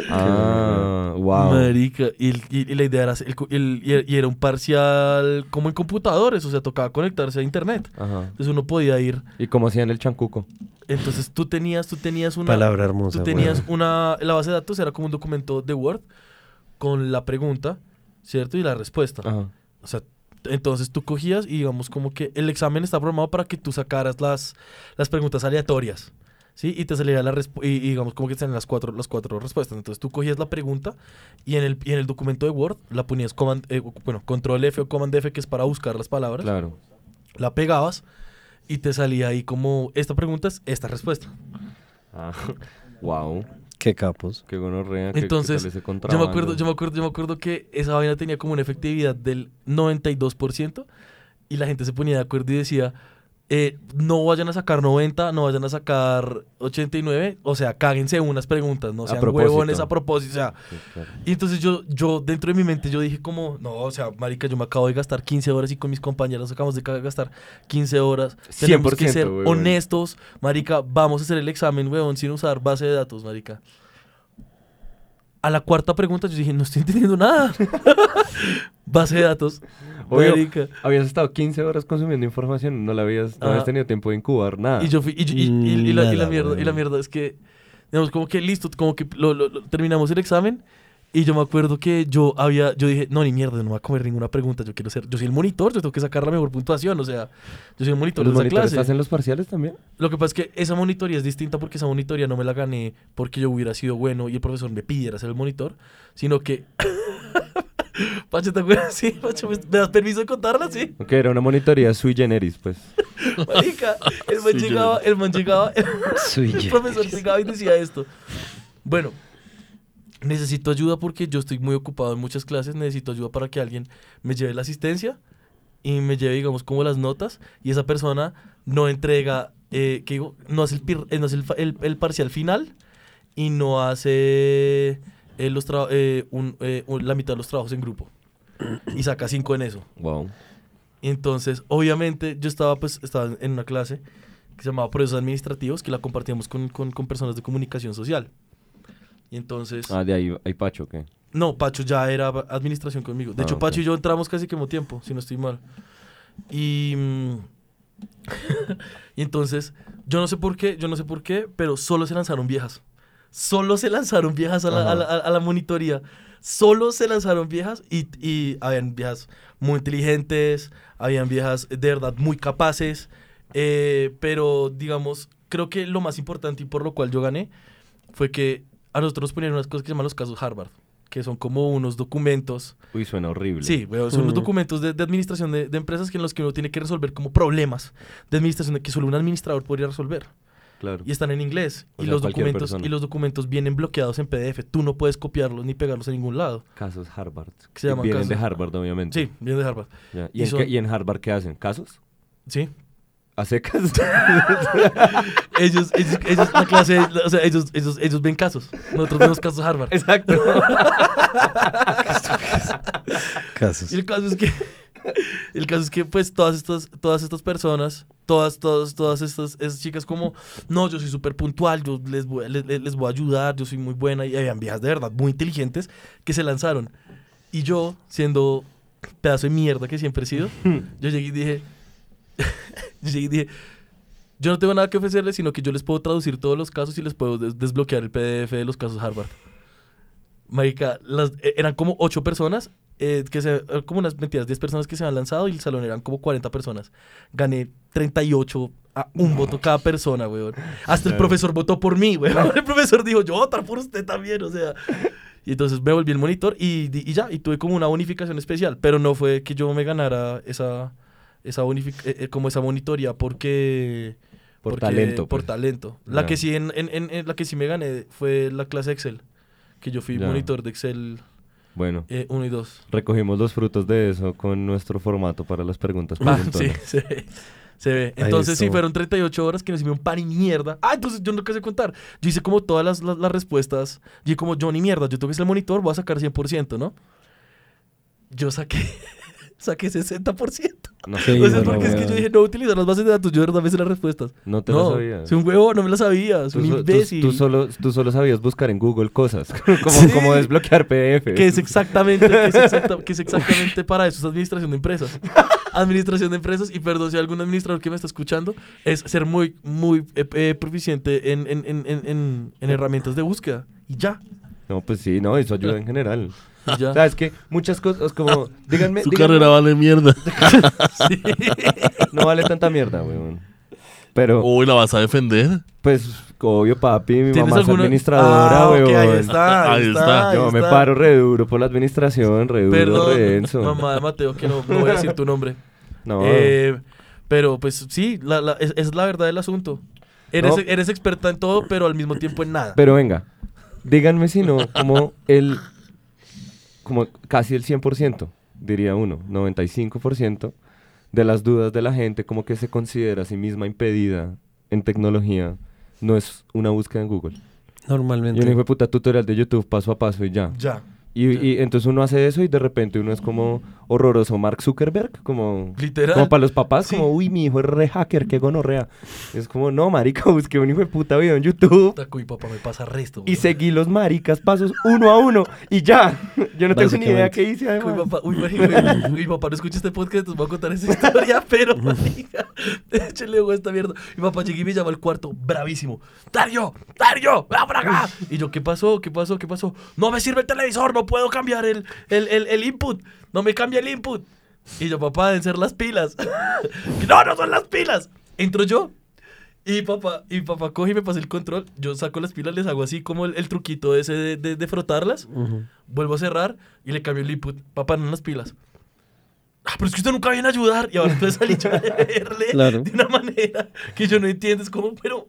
Ah, wow. Marica, y, el- y- y la idea era, el el- y era- y era un parcial como en computadores, o sea, tocaba conectarse a internet. Ajá. Entonces uno podía ir. ¿Y cómo hacían el chancuco? Entonces tú tenías, tú tenías una. Palabra hermosa. Tú tenías una. La base de datos era como un documento de Word con la pregunta, ¿cierto? Y la respuesta. Ajá. O sea, entonces tú cogías y digamos como que el examen está programado para que tú sacaras las, las preguntas aleatorias. ¿Sí? Y te salía la respu- y, y digamos como que te salían las cuatro, las cuatro respuestas. Entonces tú cogías la pregunta y en el, y en el documento de Word la ponías command, eh, bueno, control F o command F, que es para buscar las palabras. Claro. La pegabas y te salía ahí como esta pregunta es esta respuesta. Ah, wow. Qué capos. Qué gonorrea. Entonces, tal ese Yo me acuerdo, yo me acuerdo, yo me acuerdo que esa vaina tenía como una efectividad del 92% y la gente se ponía de acuerdo y decía, eh, no vayan a sacar 90, no vayan a sacar 89, o sea, cáguense unas preguntas, no A sean propósito. huevones a propósito, o sea, Sí, claro. y entonces yo, yo dentro de mi mente yo dije como, no, o sea, marica, yo me acabo de gastar 15 horas y con mis compañeros acabamos de gastar 15 horas. Tenemos que 100%, ser honestos, marica, vamos a hacer el examen, huevón, sin usar base de datos, marica. A la cuarta pregunta yo dije, no estoy entendiendo nada. base de datos. Obvio, marica. habías estado 15 horas consumiendo información, no la habías, no habías Ajá. tenido tiempo de incubar nada. Y yo fui, y, yo- y- y- y la, y la mierda, y la mierda es que, digamos, como que listo, como que lo- lo- lo- terminamos el examen y yo me acuerdo que yo había, yo dije, no, ni mierda, no me voy a comer ninguna pregunta, yo quiero ser, yo soy el monitor, yo tengo que sacar la mejor puntuación, o sea, yo soy el monitor ¿Los de esa monitores clase. hacen los parciales también? Lo que pasa es que esa monitoría es distinta porque esa monitoría no me la gané porque yo hubiera sido bueno y el profesor me pidiera ser el monitor, sino que... Pacho, ¿te acuerdas? Sí, Pacho, ¿me das permiso de contarla? Sí. Ok, era una monitoría sui generis, pues. Marica, el man llegaba, el man llegaba, Sui el profesor llegaba y decía esto. Bueno, necesito ayuda porque yo estoy muy ocupado en muchas clases, necesito ayuda para que alguien me lleve la asistencia y me lleve, digamos, como las notas y esa persona no entrega, eh, ¿qué digo? No hace, el, eh, no hace el, fa- el- el parcial final y no hace eh, los eh, un- eh, la mitad de los trabajos en grupo y saca cinco en eso. Wow. Entonces, obviamente, yo estaba pues estaba en una clase que se llamaba Procesos Administrativos, que la compartíamos con, con- con personas de comunicación social. Y entonces, Ah, de ahí hay Pacho, ¿qué? no, Pacho ya era administración conmigo. De Ah, hecho. Pacho y yo entramos casi que mismo tiempo, si no estoy mal. Y, y entonces, yo no sé por qué, yo no sé por qué, pero solo se lanzaron viejas. Solo se lanzaron viejas a la, Ajá. a la- a- a la monitoría. Solo se lanzaron viejas y, y habían viejas muy inteligentes, habían viejas de verdad muy capaces, eh, pero digamos, creo que lo más importante y por lo cual yo gané fue que a nosotros nos ponían unas cosas que se llaman los casos Harvard, que son como unos documentos Uy, suena horrible. Sí, son unos Mm. documentos de, de administración de, de empresas que en los que uno tiene que resolver como problemas de administración que solo un administrador podría resolver. Claro. Y están en inglés. O y, sea, los documentos, persona. y los documentos vienen bloqueados en PDF. Tú no puedes copiarlos ni pegarlos en ningún lado. Casos Harvard. Que se llaman Vienen de Harvard, obviamente. Sí, vienen de Harvard. Y ¿Y, en son- qué- ¿Y en Harvard qué hacen? ¿Casos? Sí. ¿A secas? Ellos, ellos, ellos, la clase, o sea, ellos, ellos, ellos ven casos. Nosotros vemos casos Harvard. Exacto. Casos. Y el caso es que el caso es que pues todas estas todas estas personas, todas todas todas estas esas chicas como no, yo soy súper puntual, yo les voy les, les- voy a ayudar, yo soy muy buena y habían viejas de verdad muy inteligentes que se lanzaron. Y yo, siendo pedazo de mierda que siempre he sido, yo llegué y dije yo llegué y dije yo no tengo nada que ofrecerles, sino que yo les puedo traducir todos los casos y les puedo des- desbloquear el PDF de los casos Harvard. Marica, las, eh, eran como ocho personas, eh, que se, eh, como unas mentiras, 10 personas que se han lanzado y el salón eran como 40 personas. Gané 38 a un voto cada persona, weón. Hasta el Claro. profesor votó por mí, weón. El profesor dijo, yo votar por usted también, o sea. Y entonces me volví el monitor y, y ya, y tuve como una bonificación especial, pero no fue que yo me ganara esa, esa eh, eh, como esa monitoría porque... Por porque- talento, Por pues. talento. La que sí en, en- en- en la que sí me gané fue la clase Excel, que yo fui monitor de Excel Bueno, Eh, uno y dos. recogimos los frutos de eso con nuestro formato para las preguntas Ah, sí, se ve. Se ve. Entonces, sí, fueron 38 horas que nos hicieron pan y mierda. Ah, entonces yo no sé contar. Yo hice como todas las, las, las respuestas. Y como yo ni mierda, yo ser el monitor, voy a sacar 100%, ¿no? Yo saqué, saqué 60%. No, o sea, bueno, porque es que yo dije, no utilizar las bases de datos, yo de verdad me sé las respuestas. no te no, lo sabías. soy un huevo, no me las sabía, Tú, soy un so- tú- imbécil. tú solo, tú solo sabías buscar en Google cosas, como, Sí. como desbloquear PDF. Que es exactamente, que es, exacta- que es exactamente para eso, es administración de empresas. Administración de empresas, y perdón si hay algún administrador que me está escuchando, es ser muy, muy eh, eh, proficiente en, en, en, en, en- en herramientas de búsqueda. Y ya. No, pues sí, no, eso ayuda en general. Ya. Que muchas cosas, como, díganme, Su díganme- carrera vale mierda. Sí. no vale tanta mierda, weón. Pero, Uy, la vas a defender. pues, obvio, papi, mi ¿Tienes mamá es administradora, Ah, weón. ahí está, ahí Ahí está. ahí Yo me está. paro re duro por la administración, re duro, Perdón, re denso. mamá de Mateo, que no, no voy a decir tu nombre. No, Eh, pero pues sí, la, la- es, es la verdad del asunto. Eres, No. eres experta en todo, pero al mismo tiempo en nada. pero venga, díganme si no, como el, como casi el 100%, diría uno, 95% de las dudas de la gente como que se considera a sí misma impedida en tecnología, no es una búsqueda en Google. Y Normalmente. un hijo de puta tutorial de YouTube paso a paso y ya. ya. Y, Ya. y entonces uno hace eso y de repente uno es como horroroso Mark Zuckerberg, como, Literal. como para los papás, Sí. como, uy, mi hijo es re hacker, qué gonorrea. Es como, no, marica, busqué un hijo de puta video en YouTube Taco y papá me pasa resto. y seguí los maricas pasos uno a uno y ya. Yo no tengo ni idea qué hice Uy, además. papá, uy, marica, uy, papá, no escucha este podcast, entonces voy a contar esa historia, pero, marica, échale a esta mierda. Mi papá llegué y me llama al cuarto, bravísimo. ¡Dario! ¡Dario! ¡Ven para acá! Y yo, ¿qué pasó? ¿Qué pasó? ¿Qué pasó? No me sirve el televisor, no puedo cambiar el, el, el, el input. No me cambia el input. Y yo, papá, deben ser las pilas. no, no son las pilas. Entro yo. Y papá, y papá coge y me pasa el control. Yo saco las pilas, les hago así como el, el truquito ese de, de- de frotarlas. Ujú. Vuelvo a cerrar y le cambio el input. Papá, no las pilas. Ah, pero es que usted nunca viene a ayudar. Y ahora entonces salí yo a leerle Claro. de una manera que yo no entiendo. Es como, pero,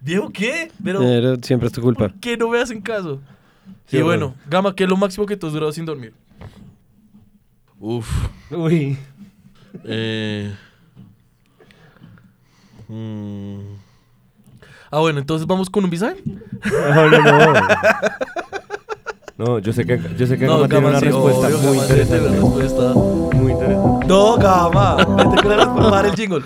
viejo, ¿qué? Pero, Pero siempre es tu culpa. ¿por qué no me hacen caso? Sí, y bueno. bueno, Gama, ¿qué es lo máximo que tú has durado sin dormir? Uf. Uy. Eh, mm, Ah, bueno, entonces vamos con un visa. No, no, no. No, yo sé que, yo sé que Gama tiene una sí, respuesta obvio, muy interesante. respuesta. Muy interesante. No, Gama. Vete la para el jingle.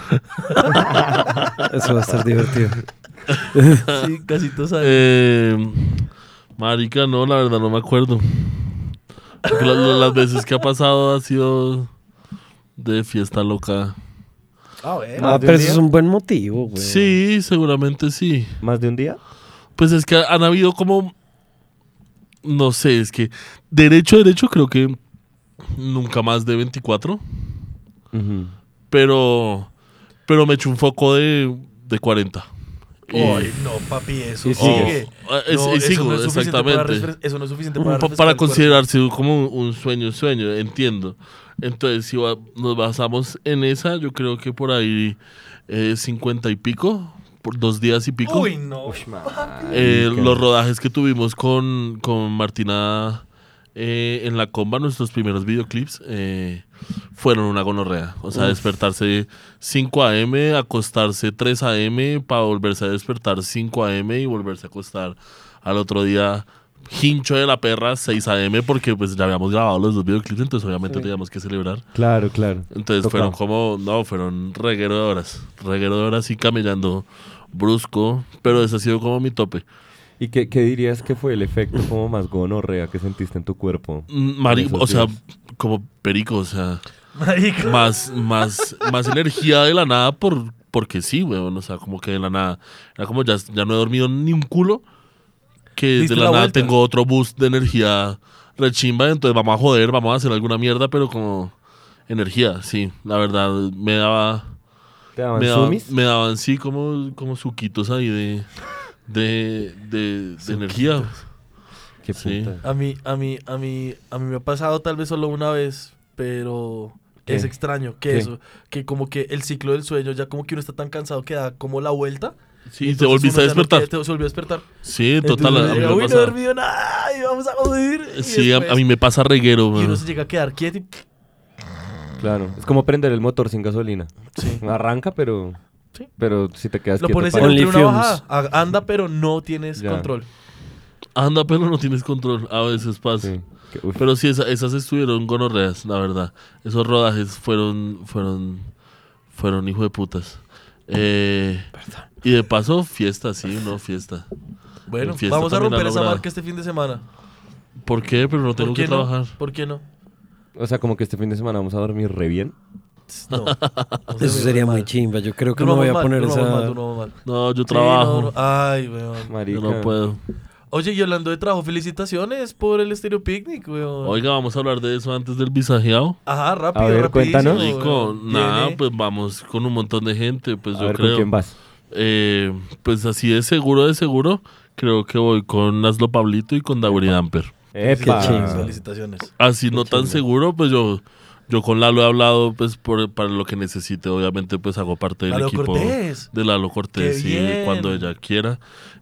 Eso va a estar divertido. Sí, casi tú sabes. eh, marica, no, la verdad no me acuerdo. Las veces que ha pasado ha sido de fiesta loca. Ah, bueno. Ah, ¿Más de pero eso día? es un buen motivo, güey. Sí, seguramente sí. ¿Más de un día? Pues es que han habido como. No sé, es que. Derecho, derecho, creo que. Nunca más de 24. Ujú. Pero. Pero me eché un foco de, de 40. Y- Ay, no, papi, eso Y sigue. Oh, es- No, y eso sigo, no es suficiente para exactamente. refres- eso no es suficiente Pa- para para, considerarse como un, un sueño, sueño, entiendo. Entonces, si va- nos basamos en esa, yo creo que por ahí eh, 50 y pico, por dos días y pico. Uy, no. Eh, Marica. los rodajes que tuvimos con, con Martina eh, en la comba, nuestros primeros videoclips, eh, fueron una gonorrea. O sea, despertarse 5 a.m., acostarse 3 a.m., para volverse a despertar 5 a.m. y volverse a acostar al otro día hincho de la perra 6 a.m. porque pues ya habíamos grabado los dos videoclips, entonces obviamente teníamos que celebrar. Claro, claro. Entonces fueron como, no, fueron reguero de horas, reguero de horas y camellando brusco, pero ese ha sido como mi tope. ¿Y qué, qué dirías que fue el efecto como más gonorrea que sentiste en tu cuerpo? Mm, o sea, como perico, o sea, más, más, más energía de la nada por, porque sí, weón, o sea, como que de la nada, era como ya, ya no he dormido ni un culo, que de la, la nada vuelta. tengo otro boost de energía rechimba, entonces vamos a joder, vamos a hacer alguna mierda, pero como energía, sí, la verdad, me daba... ¿Te daban me, daba- sumis? me daban sí como, como suquitos ahí de, de, de, de energía. Qué sí. puta. A mí, a mí, a mí, a mí me ha pasado tal vez solo una vez, pero ¿Qué? es extraño que ¿Qué? eso, que como que el ciclo del sueño, ya como que uno está tan cansado que da como la vuelta. Sí, y te volviste a despertar. te, se volvió a despertar. Sí, total. Entonces a mí llega, me Uy, no he pasa. dormido nada. ay, vamos a joder. Y Sí, a, a después- mí me pasa reguero, Y uno se llega a quedar quieto y... Claro. Es como prender el motor sin gasolina. Sí. Arranca, pero. Sí. Pero si te quedas Lo quieto, pones en para- ultra una fumes. bajada. a- Anda, pero no tienes Ya. control. Anda, pero no tienes control. A veces pasa. Sí. Que- uf. Pero sí, esa- esas estuvieron gonorreas, la verdad. Esos rodajes fueron, fueron, fueron hijo de putas. Eh, y de paso, fiesta, sí, no, fiesta. Bueno, En fiesta vamos a también romper esa marca este fin de semana. ¿Por qué? Pero no tengo ¿Por qué que no? trabajar. ¿Por qué no? O sea, como que este fin de semana vamos a dormir re bien. No. Eso sería muy chimba. Yo creo que me voy a poner esa. No, yo trabajo. Ay, weón. Marica. yo no puedo. Oye, y hablando de trabajo, felicitaciones por el Estéreo Picnic, weón. Oiga, vamos a hablar de eso antes del visajeado. Ajá, rápido, A ver, rapidísimo, cuéntanos. Rico, nada, pues vamos con un montón de gente, pues a yo ver, ¿con creo. quién vas? Eh, pues así de seguro, de seguro, creo que voy con Naslo Pablito y con Dauri Damper. Felicitaciones. Así no tan seguro, pues yo, yo con Lalo he hablado pues por, para lo que necesite. Obviamente pues hago parte del Lalo equipo Cortés. de Lalo Cortés ¡Qué sí, bien! cuando ella quiera.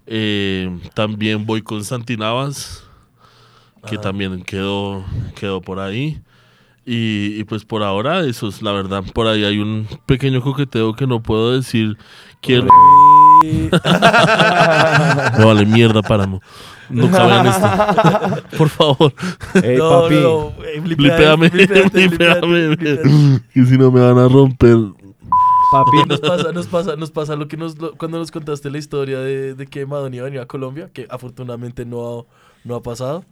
Eh, también voy con Santi Navas, que también quedó, quedó por ahí. Y, y, pues por ahora eso es la verdad. Por ahí hay un pequeño coqueteo que no puedo decir quién... Me vale mierda, páramo. Nunca vean esto. Por favor. ¡Ey, no, papi! no, Blipéame, blipéame, blipeate. Que si no me van a romper. Papi, Nos pasa, nos pasa, nos pasa lo que nos, lo- cuando nos contaste la historia de, de que Madonna iba a venir a Colombia, que afortunadamente no ha, no ha pasado.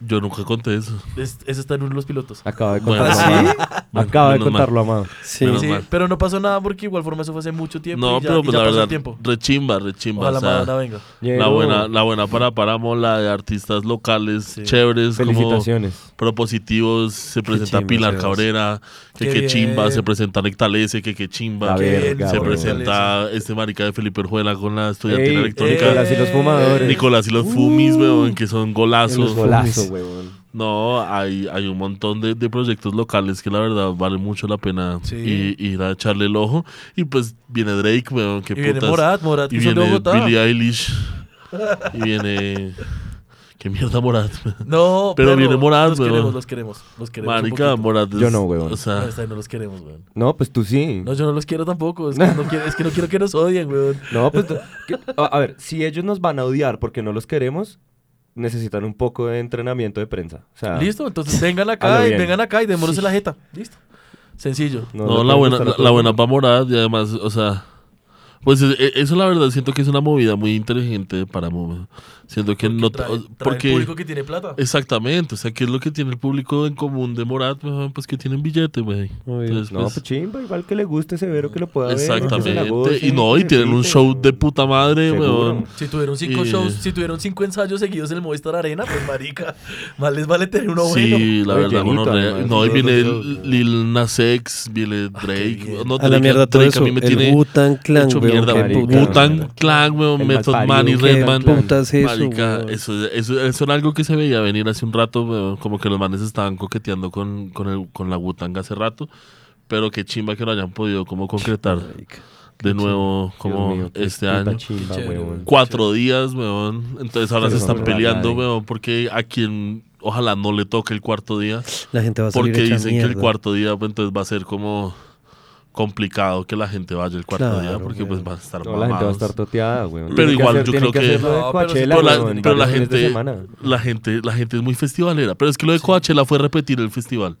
Yo nunca conté eso. Es- eso está en uno de los pilotos. acaba de Bueno, contarlo, ¿Ah, Amado. Bueno, Acaba de menos mal. contarlo, Amado. Sí. Menos Sí, mal. pero no pasó nada porque igual forma eso fue hace mucho tiempo. No, y ya, pero y pues ya la pasó el verdad, tiempo. rechimba, rechimba. Ojalá o sea, Madonna venga. la Ñero, buena, la buena para Páramo, la de artistas locales, Sí. chéveres, como Felicitaciones. propositivos. Se presenta chimba, Pilar Sebas. Cabrera, que Qué qué chimba. bien. Se presenta Nectalese, que qué chimba. Qué bien, Se presenta este marica de Felipe Orjuela con la estudiantina Ey, electrónica. Nicolás y los fumadores. Nicolás y los Fumis, weón, que son golazos. Los golazos, weón. No, hay, hay un montón de, de proyectos locales que la verdad vale mucho la pena Sí. i- ir a echarle el ojo. Y pues viene Drake, weón, que Y viene. Morat, Morat, y que viene. Billie Eilish. y viene... ¿Qué mierda Morat? No, Pero viene Morat, Los weón. queremos, los queremos. Los queremos. Marica. Morat es- Yo no, weón. O sea, No, está bien, no los queremos, weón. No, pues tú sí. No, yo no los quiero tampoco. Es que no quiero, es que no quiero que nos odien, weón. No, pues. que- a, a ver, si ellos nos van a odiar porque no los queremos, necesitan un poco de entrenamiento de prensa. O sea, Listo, entonces vengan A acá y vengan acá y démonos la jeta. Listo. Sencillo. no, le la buena, la, la buena Morat y además, o sea... Pues e- e- eso la verdad siento que es una movida muy inteligente de Páramo. weón. Siento que no... trae, trae porque... el público que tiene plata. Exactamente, o sea, ¿qué es lo que tiene el público en común de Morat? Pues que tienen billete, güey. No, pues, pues chimba, igual que le guste severo que lo pueda ver. se la exactamente. Y no, y que tienen un show de puta madre, weón. Si tuvieron cinco Y- shows, si tuvieron cinco ensayos seguidos en el Movistar Arena, pues marica, más les vale tener uno bueno. Sí, la Oye, verdad, bueno, además, no, y viene weón. Lil Nas X, viene Drake. bien. no, A la Drake- mierda todo Drake eso. a mí me El tiene Clan. Mierda. Wu-Tang Clan, weón, Method Man y Redman. Clan. puta es eso, Marica, eso, eso, eso era algo que se veía venir hace un rato, weón, como que los manes estaban coqueteando con, con, el, con la Wu-Tang hace rato, pero qué chimba que lo hayan podido como concretar Marica. de nuevo como mío, este año. chimba, weón. Cuatro días, weón. Entonces ahora se están peleando, raras, weón, porque a quien ojalá no le toque el cuarto día, La gente va a salir porque dicen que el cuarto día pues, entonces va a ser como complicado que la gente vaya el cuarto Claro, día, porque pues va a estar No, la gente va a estar toteada, weón. Pero Tienen que igual hacer- yo creo que- No, pero sí, Coachella, pero la, pero gente, la gente, la gente es muy festivalera. Pero es que lo de Coachella fue repetir el festival,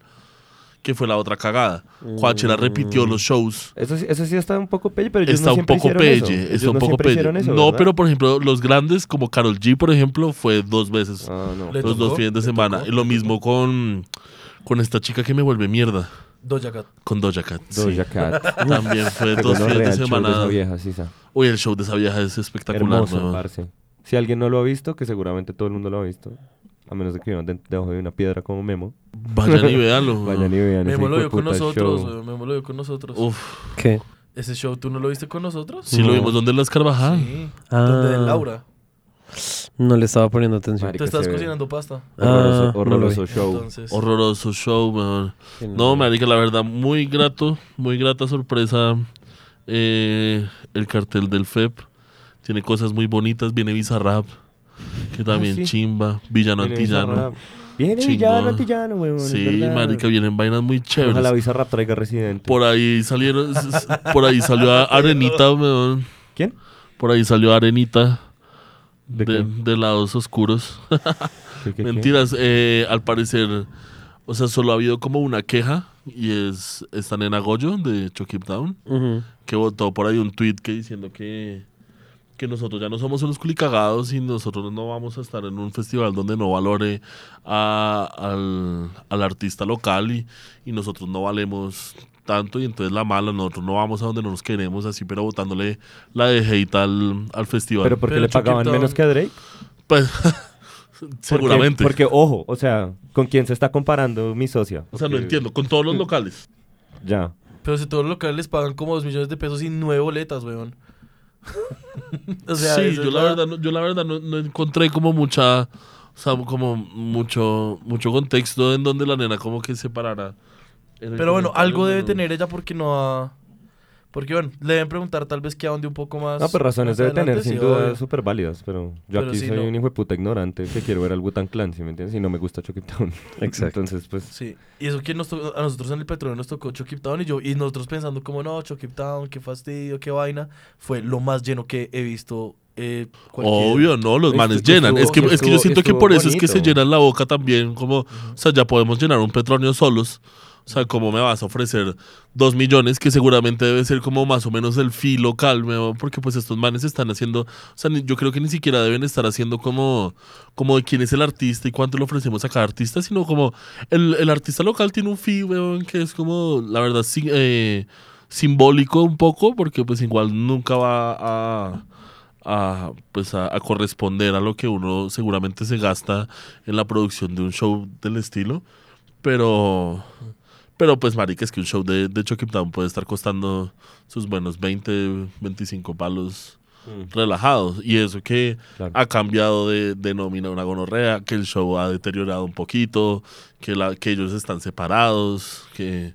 que fue la otra cagada. Coachella repitió los shows. Eso, sí- eso sí está un poco pelle, pero ellos Está no un poco eso. pelle, Ellos está un no poco pelle. eso, no, ¿verdad? pero por ejemplo, los grandes, como Carol G, por ejemplo, fue dos veces. Ah, no. Los tocó, dos fines de semana. tocó, y lo mismo con, con esta chica que me vuelve mierda, Doja Cat. con Doja Cat. sí. Doja Cat. También fue dos fines de el show semana. vieja, sí. Uy, el show de esa vieja es espectacular. Hermoso, parce. Si alguien no lo ha visto, que seguramente todo el mundo lo ha visto, a menos de que vivan de- debajo de una piedra como Memo, Vayan y véanlo. vayan y vean Memo lo vio con nosotros, show. Memo lo vio con nosotros. Uf, ¿Qué? ¿Ese show tú no lo viste con nosotros? sí lo vimos donde las Carvajal. Sí. Ah. Donde de Laura. No le estaba poniendo atención. Marica, Tú estás se ve. cocinando pasta. Horroroso, Ah, no lo horroroso vi. show. Entonces, Horroroso show, weón. No, marica, la verdad, muy grato, muy grata sorpresa eh, el cartel del FEP. Tiene cosas muy bonitas, viene Bizarrap, que Que también sí. chimba. Villano Viene antillano. Viene Chingón. villano, antillano, weón. es Sí, verdad. marica, vienen vainas muy chéveres. Ojalá Bizarrap traiga Residente. Por ahí salieron, s- s- por ahí salió a- Arenita, weón. ¿Quién? Por ahí salió Arenita ¿De de, qué? de lados oscuros. ¿Qué, qué, qué? Mentiras, eh, al parecer, o sea, solo ha habido como una queja y es esta nena Goyo de Chuck It Down que votó por ahí un tweet que diciendo que, que nosotros ya no somos unos culicagados y nosotros no vamos a estar en un festival donde no valore a- al, al artista local y, y nosotros no valemos tanto y entonces la mala, nosotros no vamos a donde no nos queremos así, pero votándole la de hate al, al festival. Pero porque Pero le pagaban menos que a Drake. Pues, seguramente. Porque, ojo, o sea, ¿con quién se está comparando mi socia? o sea, no Porque- entiendo, con todos los locales. Ya. Pero si todos los locales les pagan como 2 millones de pesos y nueve boletas, weón. o sea, sí, yo la verdad, no, yo la verdad no, no encontré como mucha, o sea, como mucho, mucho contexto en donde la nena como que se parara. Pero bueno, algo debe tener ella porque no ha... Porque bueno, le deben preguntar tal vez que ahonde un poco más... No, pues razones debe adelante, tener, sin sí, duda, obvio. súper válidas. Pero yo Pero aquí sí, soy no. un hijo de puta ignorante que quiero ver al Wu-Tang Clan, ¿sí me entiendes? Y no me gusta Chucky Town. Exacto. Entonces, pues, Sí, y eso que nos tocó- a nosotros en el petróleo nos tocó Chucky Town y yo, y nosotros pensando como no, Chucky Town, qué fastidio, qué vaina, fue lo más lleno que he visto. Eh, Obvio, no, los manes llenan. Es que, estuvo- es que yo estuvo- siento que estuvo por eso es que se bonito. llenan la boca también, como, o sea, ya podemos llenar un Petronio solos. O sea, ¿cómo me vas a ofrecer dos millones? Que seguramente debe ser como más o menos el fee local, me- porque pues estos manes están haciendo, o sea, yo creo que ni siquiera deben estar haciendo como, como de quién es el artista y cuánto le ofrecemos a cada artista, sino como el, el artista local tiene un fee, weón, que es como, la verdad, eh, simbólico un poco, porque pues igual nunca va a a, pues a corresponder a lo que uno seguramente se gasta en la producción de un show del estilo. Pero, pero pues marica, es que un show de, de Chucky Town puede estar costando sus buenos 20, 25 palos relajados. Y eso que Claro. ha cambiado de, de nómina una gonorrea, que el show ha deteriorado un poquito, que, la, que ellos están separados, que...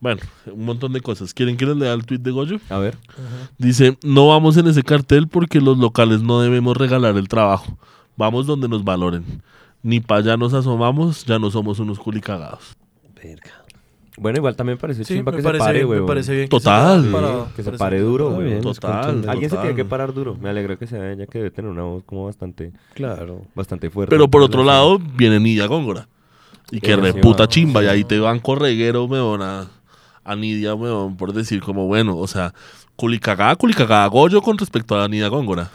Bueno, un montón de cosas. ¿Quieren que les lea el tweet de Goyo? a ver. Dice, no vamos en ese cartel porque los locales no debemos regalar el trabajo. Vamos donde nos valoren. Ni para allá nos asomamos, ya no somos unos culicagados. Verga. Bueno, igual también parece Sí, chimba me que parece, se pare, bien, me parece bien. Total. Que se, Sí, para- que se pare duro, es Total. Alguien se tiene que parar duro. Me alegra que sea ella que debe tener una voz como bastante, Claro. bastante fuerte. Pero por otro lado, viene Nidia Góngora. Y que reputa chimba. Y ahí te van correguero, weón, a, a Nidia, weón, por decir como, bueno, o sea, culicagada, culicagada Goyo con respecto a Nidia Góngora.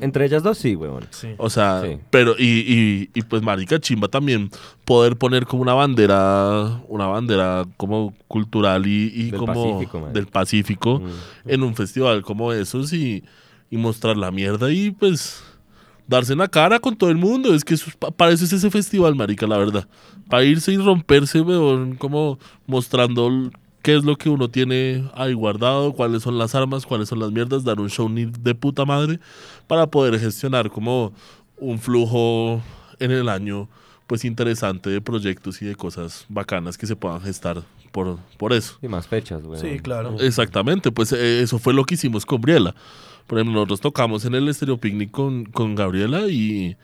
Entre ellas dos sí, weón. Sí. O sea, Sí. pero y, y, y pues marica chimba también poder poner como una bandera, una bandera como cultural y, y Del como Pacífico, del Pacífico Mm. en un festival como esos y, y mostrar la mierda y pues darse en la cara con todo el mundo. Es que eso para eso es ese festival, marica, la verdad. Para irse y romperse, weón, como mostrando qué es lo que uno tiene ahí guardado, cuáles son las armas, cuáles son las mierdas, dar un show de puta madre para poder gestionar como un flujo en el año pues interesante de proyectos y de cosas bacanas que se puedan gestar por, por eso. Y más fechas, weón. Sí, claro. Exactamente, pues eh, eso fue lo que hicimos con Gabriela. Por ejemplo, nosotros tocamos en el Estéreo Picnic con, con Gabriela y,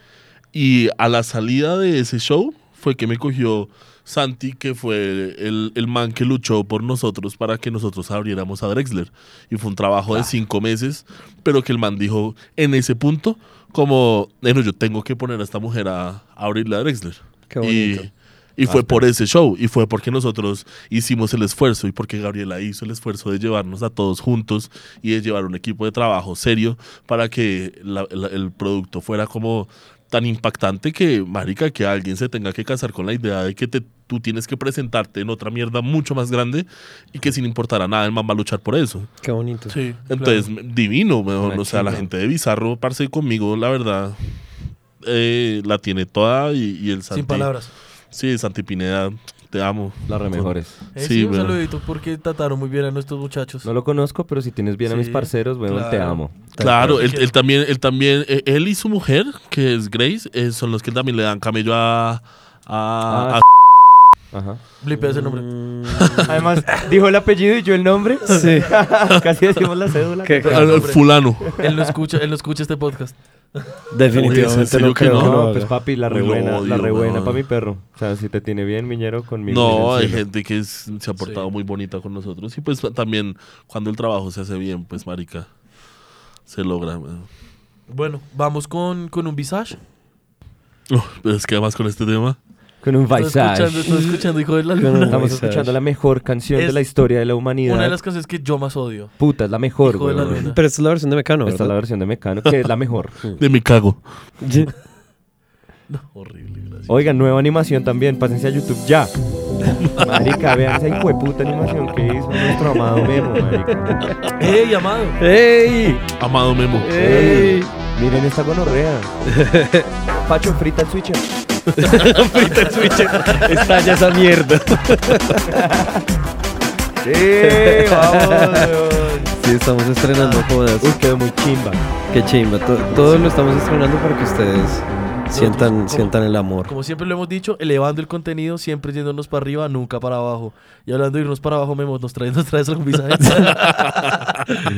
y a la salida de ese show fue que me cogió Santi, que fue el, el man que luchó por nosotros para que nosotros abriéramos a Drexler. Y fue un trabajo de cinco meses, pero que el man dijo en ese punto, como, bueno, yo tengo que poner a esta mujer a, a abrirle a Drexler. Qué Y, bonito. y fue por ese show, y fue porque nosotros hicimos el esfuerzo, y porque Gabriela hizo el esfuerzo de llevarnos a todos juntos y de llevar un equipo de trabajo serio para que la- la- el producto fuera como tan impactante que, marica, que alguien se tenga que casar con la idea de que te, tú tienes que presentarte en otra mierda mucho más grande y que sin importar a nada el man va a luchar por eso. Qué bonito. Sí, Entonces, divino. Una O sea, la gente de Bizarro, parce, conmigo, la verdad, eh, la tiene toda y, y el. Santi. sin palabras. Sí, Santi Pineda, te amo. Las re mejores. Eh, Sí, sí, un saludito porque trataron muy bien a nuestros muchachos. No lo conozco, pero si tienes bien a mis parceros, weón, te amo. Claro, él, él también, él también, eh, él y su mujer, que es Grace, eh, son los que también le dan camello a, a, Ah, a- Ajá. Blipea ese nombre. Mm, Además, dijo el apellido y yo el nombre. Sí. Casi decimos la cédula. ¿Qué? Al, al fulano. Él no escucha, él no escucha este podcast. Definitivamente ¿en serio no que creo no? No, pues papi, la Uy, re lo buena, la odio, re buena weón. para mi perro. O sea, si te tiene bien, miñero, conmigo. No, en el hay cielo. gente que es- se ha portado Sí. muy bonita con nosotros. Y pues también cuando el trabajo se hace bien, pues marica, se logra. weón. Bueno, vamos con, con un visage. Oh, pero es que además con este tema, Con un Estoy escuchando, estoy escuchando Hijo de la Luna. un- Estamos Visage. escuchando la mejor canción de la historia de la humanidad. Una de las canciones que yo más odio. Puta, es la mejor, Hijo de la güey. Luna. Pero esta es la versión de Mecano, Esta es la versión de Mecano, que es la mejor. de mi cago. No, horrible, gracias. Oigan, nueva animación también. Pásense a YouTube ya. Marica, vean esa hijueputa animación que hizo nuestro amado Memo, marica. ¡Ey, amado! ¡Ey! Amado Memo. ¡Ey! Miren esta gonorrea. Pacho, frita el switcher. Frita el switch. Estalla esa mierda. Sí, vamos. Sí, estamos estrenando jodas. Uy, quedó muy chimba. Qué chimba. To- todo lo estamos estrenando para que ustedes sientan, como- sientan el amor. Como siempre lo hemos dicho, elevando el contenido, siempre yéndonos para arriba, nunca para abajo. Y hablando de irnos para abajo, Memo, nos traes, nos traes algún visaje.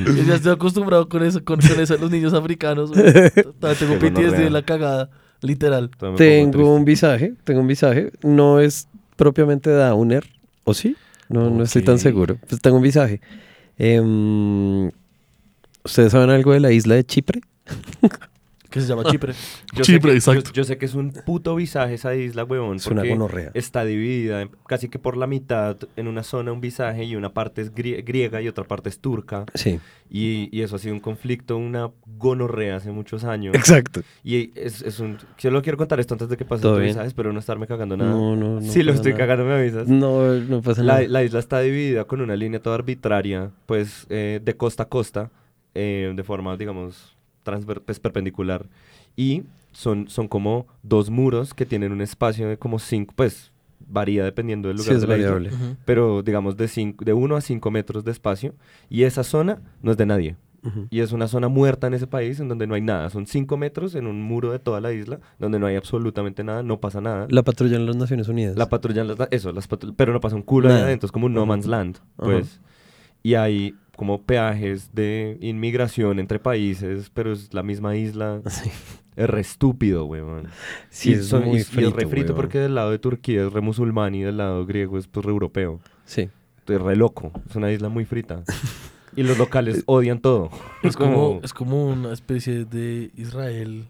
Yo ya estoy acostumbrado con eso, con, con eso los niños africanos. Tengo PTSD de la cagada, literal. Tengo un visaje, tengo un visaje. No es propiamente Downer, ¿o sí? No, no estoy tan seguro. Pues tengo un visaje. Em, ¿Ustedes saben algo de la isla de Chipre? Que se llama Chipre. Yo Chipre, que- exacto. Yo, yo sé que es un puto visaje esa isla, huevón. Es una gonorrea. Está dividida en- casi que por la mitad en una zona un visaje y una parte es grie- griega y otra parte es turca. Sí. Y, y eso ha sido un conflicto, una gonorrea hace muchos años. Exacto. Y es, es un... Yo lo quiero contar esto antes de que pase Todo tu bien. visaje, espero no estarme cagando nada. No, no, no. si lo estoy nada. cagando, me avisas. No, no pasa La, nada. la isla está dividida con una línea toda arbitraria, pues eh, de costa a costa, eh, de forma, digamos, transver- pues, perpendicular. Y son, son como dos muros que tienen un espacio de como cinco, pues varía dependiendo del Sí, lugar es de la isla, variable. Ujú. pero digamos de, cinco, de uno a cinco metros de espacio. Y esa zona no es de nadie. Ujú. Y es una zona muerta en ese país en donde no hay nada. Son cinco metros en un muro de toda la isla donde no hay absolutamente nada, no pasa nada. La patrulla en las Naciones Unidas. La patrulla, las- eso, las patru- pero no pasa un culo ahí Nada. adentro, es como un no man's land, pues. Y hay como peajes de inmigración entre países, pero es la misma isla. Sí. Es re estúpido, weón. Sí, y, es son- y- muy y es frito, re frito porque del lado de Turquía es re musulmán y del lado griego es pues re europeo. Sí. Es re loco, es una isla muy frita. y los locales odian todo. Es como, es como una especie de Israel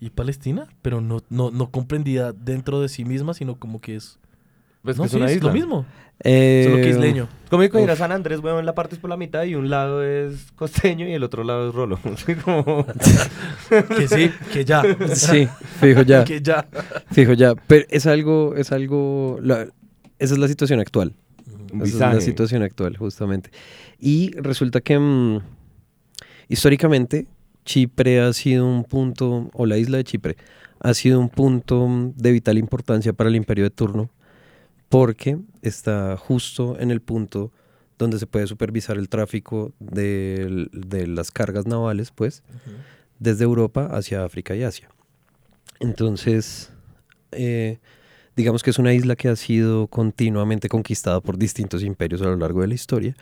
y Palestina, pero no, no, no comprendida dentro de sí misma, sino como que es... Pues no, que es sí, una es isla. lo mismo, Eh, solo que isleño. Como que ir a. San Andrés, weón, la parte es por la mitad y un lado es costeño y el otro lado es rolo. Como... Que sí, que ya. Sí, fijo ya. que ya. Fijo ya. Pero es algo, es algo. la- esa es la situación actual. Esa es la situación actual, justamente. Y resulta que mm, históricamente Chipre ha sido un punto, o la isla de Chipre, ha sido un punto de vital importancia para el imperio de turno, porque está justo en el punto donde se puede supervisar el tráfico de, las cargas navales, pues, desde Europa hacia África y Asia. Entonces, eh, digamos que es una isla que ha sido continuamente conquistada por distintos imperios a lo largo de la historia.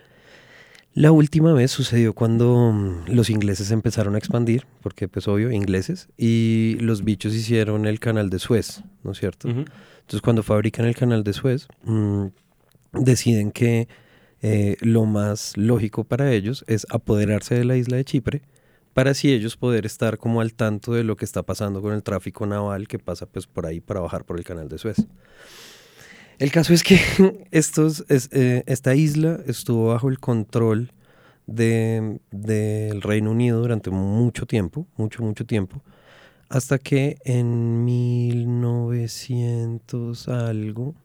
La última vez sucedió cuando mm, los ingleses empezaron a expandir, porque pues obvio, ingleses, y los bichos hicieron el canal de Suez, ¿no es cierto? Ujú. Entonces cuando fabrican el canal de Suez, mm, deciden que eh, lo más lógico para ellos es apoderarse de la isla de Chipre para así ellos poder estar como al tanto de lo que está pasando con el tráfico naval que pasa pues por ahí para bajar por el canal de Suez. El caso es que eh, esta isla estuvo bajo el control de- del Reino Unido durante mucho tiempo, mucho, mucho tiempo, hasta que en 1900 algo,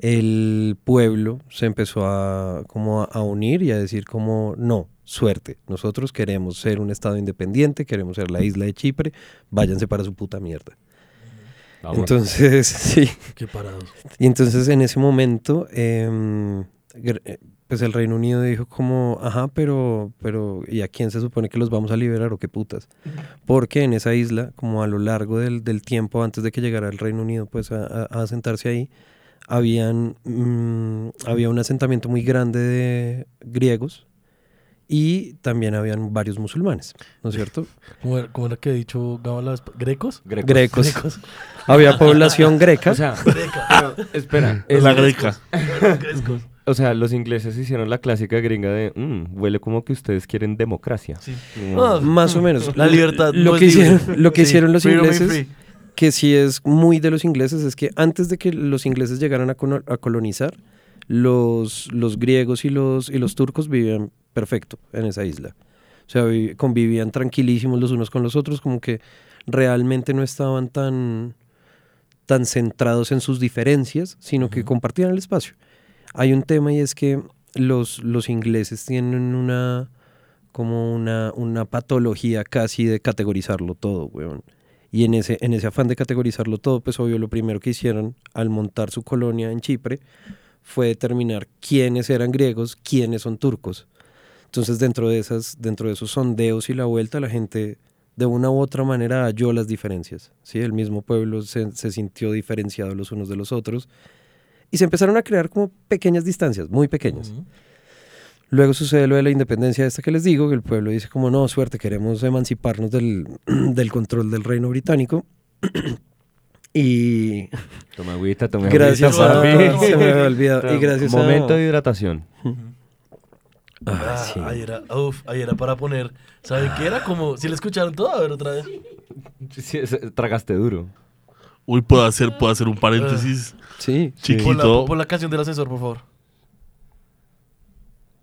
el pueblo se empezó a, como a unir y a decir como, no, suerte, nosotros queremos ser un estado independiente, queremos ser la isla de Chipre, váyanse para su puta mierda. Vamos. Entonces, sí. Qué parados. Y entonces en ese momento, em, eh, pues el Reino Unido dijo como, ajá, pero, pero, ¿y a quién se supone que los vamos a liberar o qué putas? Porque en esa isla, como a lo largo del, del tiempo antes de que llegara el Reino Unido, pues a, a- a asentarse ahí, habían, mm, había un asentamiento muy grande de griegos y también habían varios musulmanes, ¿no es cierto? ¿Cómo era, cómo era que he dicho las grecos? Grecos. Grecos. Grecos. Había población greca. O sea, pero, espera. es- La greca. Grecos. O sea, los ingleses hicieron la clásica gringa de, "Mm, huele como que ustedes quieren democracia. Sí. Mm. Ah, Más o menos. La libertad Lo no que hicieron, lo que Sí, hicieron los ingleses, que sí es muy de los ingleses, es que antes de que los ingleses llegaran a colonizar, los, los griegos y los, y los turcos vivían perfecto en esa isla. O sea, vi- convivían tranquilísimos los unos con los otros, como que realmente no estaban tan, tan centrados en sus diferencias, sino que compartían el espacio. Hay un tema y es que los, los ingleses tienen una como una, una patología casi de categorizarlo todo, weón. Y en ese, en ese afán de categorizarlo todo, pues obvio lo primero que hicieron al montar su colonia en Chipre fue determinar quiénes eran griegos, quiénes son turcos. Entonces dentro de, esas, dentro de esos sondeos y la vuelta, la gente de una u otra manera halló las diferencias. ¿sí? El mismo pueblo se, se sintió diferenciado los unos de los otros y se empezaron a crear como pequeñas distancias, muy pequeñas. Luego sucede lo de la independencia esta que les digo, que el pueblo dice como no, suerte, queremos emanciparnos del, del control del reino británico. y Toma agüita, toma gracias agüita, a... papi. Se me había olvidado. Y gracias Momento a... de hidratación. Ah, Ah, sí. ahí era, uf, ahí era para poner. ¿Saben qué era? Como, si le escucharon todo, a ver otra vez. Sí, tragaste duro. Uy, puedo hacer, puedo hacer un paréntesis Sí. chiquito. Pon la, canción del ascensor, por favor.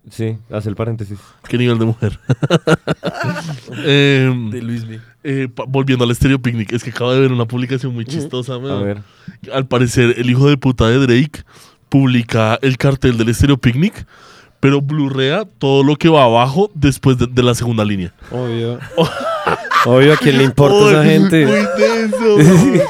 Sí, haz el paréntesis. ¿Qué nivel de mujer? Em, De Luismi. Eh, volviendo al Stereo Picnic, es que acabo de ver una publicación muy chistosa. A weón. ver. Al parecer, el hijo de puta de Drake publica el cartel del Stereo Picnic, pero blurrea todo lo que va abajo después de, de la segunda línea. Obvio. Obvio, ¿a quién le importa a esa gente? Muy denso, weón.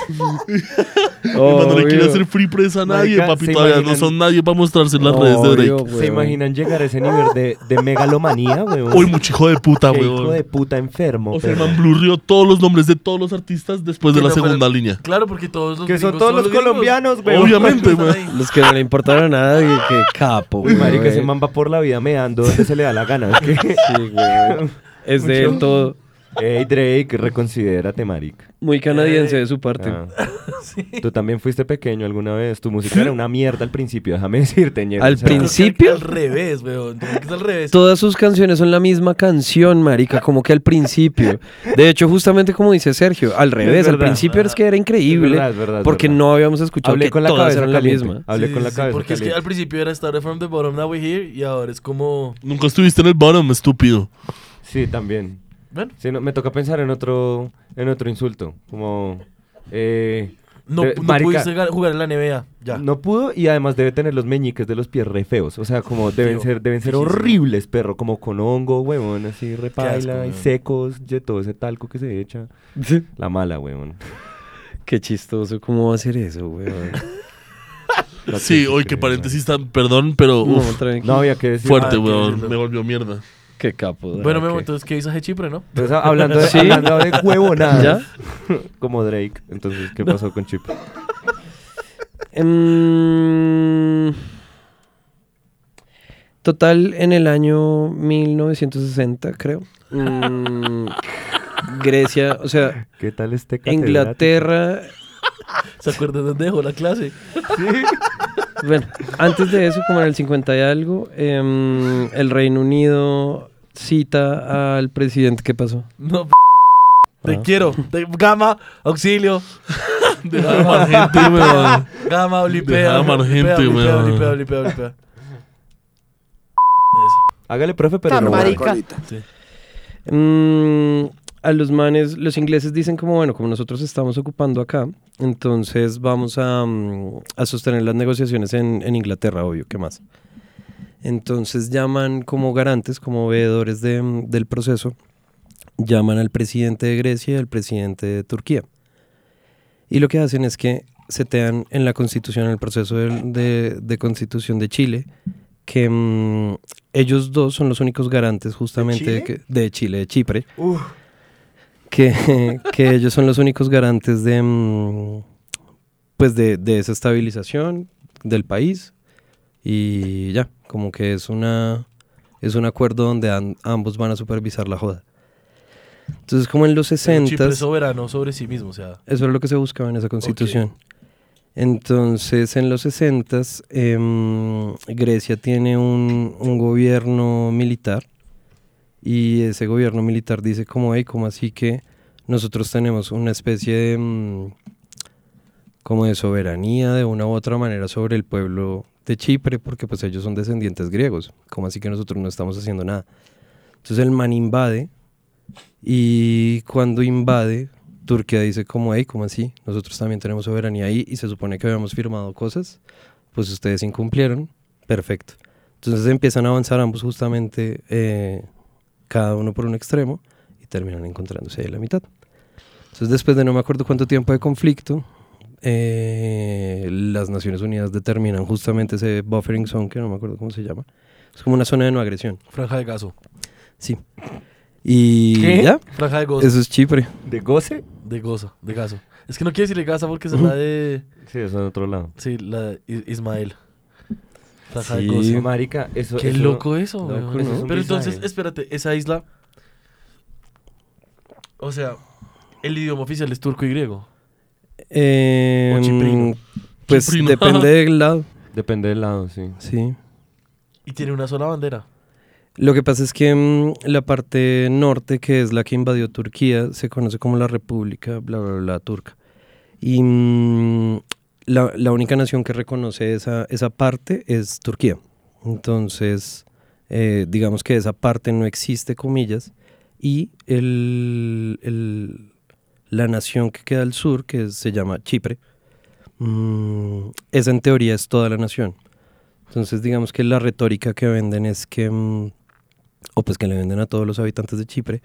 Hermano, no le quiere hacer free press a nadie, Marica, papi. ¿se Todavía no son nadie para mostrarse en las redes de Obvio, Drake. ¿Se weón. imaginan llegar a ese nivel de, de megalomanía, weón? Uy, mucho hijo de puta, weón. hijo de puta enfermo. O sea, man blurrió todos los nombres de todos los artistas después de Que la no segunda línea. Claro, porque todos los Que son todos los colombianos, weón. Obviamente, weón. Los que no le importaron a nadie, qué capo. Uy, marica, weón. ese man va por la vida meando donde se le da la gana. Es que... Sí, weón. Es de él todo. Ey, Drake, reconsidérate, marica. Muy canadiense de su parte. Ah. Tú también fuiste pequeño alguna vez. Tu música era una mierda al principio, déjame decirte, ñero. Al O sea, principio- Al revés, weón. Es al revés. Todas sus canciones son la misma canción, marica, como que al principio. De hecho, justamente como dice Sergio, al revés, al verdad. principio es que era increíble, Es verdad, es verdad, es porque verdad. no habíamos escuchado Hablé que con la todas cabeza eran la misma. Hablé Sí, con la sí, cabeza Porque es que al principio era Started from the bottom, now we're here. Y ahora es como. Nunca estuviste en el bottom, estúpido. Sí, también. Bueno, Sí, no, me toca pensar en otro, en otro insulto. Como... Eh, no, Eh, no marica. pudiste ga- jugar en la NBA. Ya. No pudo y además debe tener los meñiques de los pies re feos. O sea, como deben Feo, ser, deben ser horribles, perro. Como con hongo, huevón, así repaila asco, y secos, de todo ese talco que se echa. La mala, huevón. Qué chistoso, ¿cómo va a ser eso, weón? No Sí, hoy que paréntesis tan, perdón, pero No, uf, tranquilo. No había que decir. fuerte, Ah, decirlo. Me volvió mierda. Qué capo. de Bueno, Memo, entonces, ¿qué dices Chipre, no? Entonces, hablando de, ¿Sí? hablando de huevonadas. ¿Ya? Como Drake. Entonces, ¿qué pasó con Chip? Em, total, en el año 1960, creo. mm, Grecia, o sea, ¿Qué tal este catedrático? Inglaterra. ¿Se acuerdan dónde dejó la clase? Bueno, antes de eso, como en el 50 y algo, em, el Reino Unido cita al presidente. ¿Qué pasó? No, p- te Ah. quiero. Te- Gama, auxilio. Deja de amar gente, weón. Gama, olipea. Deja de amar olipea, gente, olipea, weón. olipea, olipea, olipea. Eso. Hágale, profe, pero no. Sí. Mm, a los manes, los ingleses dicen como, bueno, como nosotros estamos ocupando acá, entonces vamos a, mm, a sostener las negociaciones en, en Inglaterra, obvio, ¿qué más? Entonces llaman como garantes, como veedores de, del proceso, llaman al presidente de Grecia y al presidente de Turquía. Y lo que hacen es que setean en la constitución, en el proceso de, de- de constitución de Chile, que mm, ellos dos son los únicos garantes justamente de, Chile, de Chipre, que, que ellos son los únicos garantes de, mm, pues de, de esa estabilización, del país y ya, como que es una es un acuerdo donde an- ambos van a supervisar la joda. Entonces, como en los Pero 60 Chipre soberano sobre sí mismo, o sea. eso era lo que se buscaba en esa constitución. Entonces, en los 60 Grecia tiene un, un gobierno militar y ese gobierno militar dice como, hey, como así que nosotros tenemos una especie de mm, como de soberanía de una u otra manera sobre el pueblo de Chipre porque pues ellos son descendientes griegos, como así que nosotros no estamos haciendo nada. Entonces el man invade y cuando invade, Turquía dice como, hey, como así? Nosotros también tenemos soberanía ahí y se supone que habíamos firmado cosas, pues ustedes incumplieron, perfecto. Entonces empiezan a avanzar ambos justamente, eh, cada uno por un extremo, y terminan encontrándose ahí a la mitad. Entonces después de no me acuerdo cuánto tiempo de conflicto, eh, las Naciones Unidas determinan justamente ese buffering zone, que no me acuerdo cómo se llama. Es como una zona de no agresión. Franja de gaso. Sí. Y ¿Qué? ya, Franja de gozo. eso es Chipre. ¿De goce? De gozo, de gaso. Es que no quiere decirle gasa porque es la de. Sí, eso en otro lado. Sí, la de Ismael. Franja de gozo. Marica, eso Qué eso- loco eso, loco, weón. eso es un Pero entonces, espérate, esa isla. O sea, el idioma oficial es turco y griego. Eh, O chiprino. Pues Chiprino. depende del lado, Depende del lado, sí. sí. Y tiene una sola bandera. Lo que pasa es que mm, la parte norte, que es la que invadió Turquía, se conoce como la República, bla, bla, bla, turca. Y mm, la, la única nación que reconoce esa, esa parte es Turquía. Entonces, eh, digamos que esa parte no existe, comillas, y el, el- la nación que queda al sur, que se llama Chipre, mm, esa en teoría es toda la nación. Entonces, digamos que la retórica que venden es que, mm, o pues que le venden a todos los habitantes de Chipre,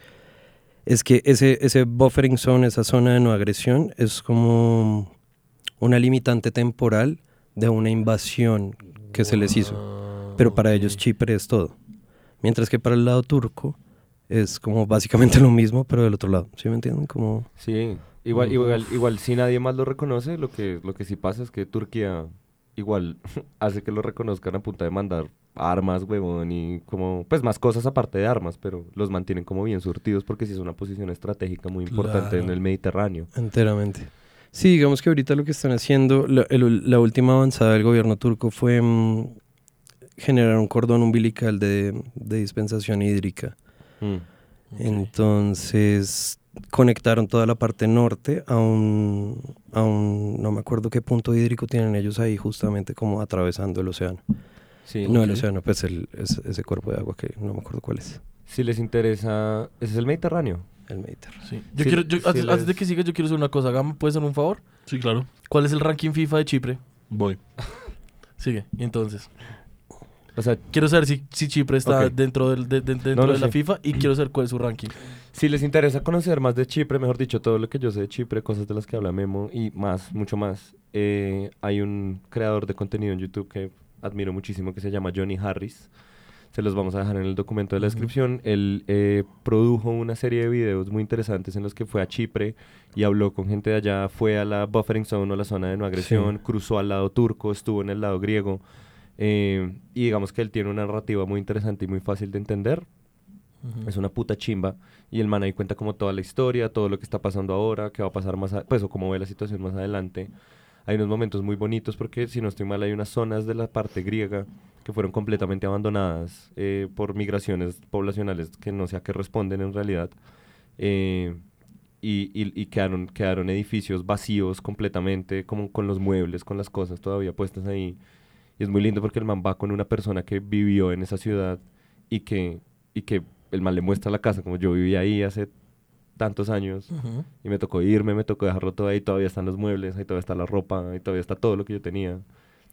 es que ese, ese buffering zone, esa zona de no agresión, es como una limitante temporal de una invasión que se les hizo. Pero para ellos. Chipre es todo. Mientras que para el lado turco es como básicamente lo mismo, pero del otro lado. ¿Sí me entienden? Como... Sí, igual, igual, igual si nadie más lo reconoce, lo que, lo que sí pasa es que Turquía igual hace que lo reconozcan a punta de mandar armas, huevón, y como, pues más cosas aparte de armas, pero los mantienen como bien surtidos porque sí es una posición estratégica muy importante en el Mediterráneo. Enteramente. Sí, digamos que ahorita lo que están haciendo, la, el- la última avanzada del gobierno turco fue mm, generar un cordón umbilical de, de dispensación hídrica. Mm. Entonces conectaron toda la parte norte a un, a un, no me acuerdo qué punto hídrico tienen ellos ahí, justamente como atravesando el océano. Sí, no el océano, pues el, ese, ese cuerpo de agua que no me acuerdo cuál es, Si les interesa, ese es el Mediterráneo. el Mediterráneo. Sí. Yo Sí, quiero, yo- antes, antes de que sigas, yo quiero hacer una cosa. Gama, ¿puedes hacer un favor? Sí, claro. ¿Cuál es el ranking FIFA de Chipre? Voy. Sigue. Y entonces, O sea, quiero saber si, si Chipre está Ok. dentro, del, de, de- dentro No de la sé. FIFA y quiero saber cuál es su ranking. Si les interesa conocer más de Chipre, mejor dicho, todo lo que yo sé de Chipre, cosas de las que habla Memo y más, mucho más, eh, hay un creador de contenido en YouTube que admiro muchísimo que se llama Johnny Harris. Se los vamos a dejar en el documento de la descripción. Él eh, produjo una serie de videos muy interesantes en los que fue a Chipre y habló con gente de allá, fue a la buffering zone o la zona de no agresión, cruzó al lado turco, estuvo en el lado griego. Eh, y digamos que él tiene una narrativa muy interesante y muy fácil de entender. Es una puta chimba. Y el man ahí cuenta como toda la historia, todo lo que está pasando ahora, qué va a pasar más, a- pues, o cómo ve la situación más adelante. Hay unos momentos muy bonitos porque, si no estoy mal, hay unas zonas de la parte griega que fueron completamente abandonadas eh, por migraciones poblacionales que no sé a qué responden en realidad. Eh, y, y- y quedaron, quedaron edificios vacíos completamente, como con los muebles, con las cosas todavía puestas ahí. Y es muy lindo porque el man va con una persona que vivió en esa ciudad y que, y que el man le muestra la casa, como yo viví ahí hace tantos años y me tocó irme, me tocó dejarlo todo ahí, todavía están los muebles, ahí todavía está la ropa, ahí todavía está todo lo que yo tenía.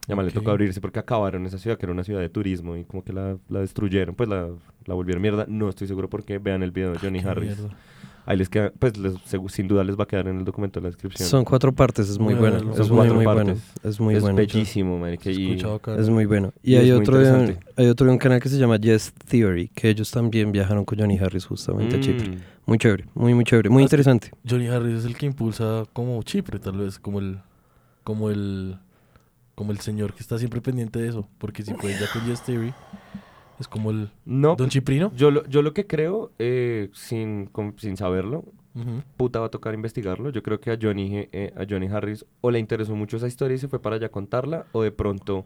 Y además le tocó abrirse porque acabaron esa ciudad, que era una ciudad de turismo, y como que la, la destruyeron, pues la, la volvieron mierda. No estoy seguro por qué. Vean el video de Johnny Qué Harris. mierda. Ahí les queda, pues les- sin duda les va a quedar en el documento de la descripción. Son cuatro partes, es muy Muy bueno. bueno. Es muy, muy bueno. Es muy es bueno. bellísimo, marica, y-. Es muy bueno. Y, Y hay otro, hay otro de un canal que se llama Yes Theory, que ellos también viajaron con Johnny Harris justamente a Chipre. Mm, Muy chévere, muy, muy chévere, muy Ah, interesante. Johnny Harris es el que impulsa como Chipre, tal vez, como el. como el. como el señor que está siempre pendiente de eso. Porque si fue ya con Yes Theory, es como el No, Don Chiprino. yo lo, yo lo que creo, eh, sin, sin saberlo, puta va a tocar investigarlo. Yo creo que a Johnny, eh, a Johnny Harris o le interesó mucho esa historia y se fue para allá a contarla, o de pronto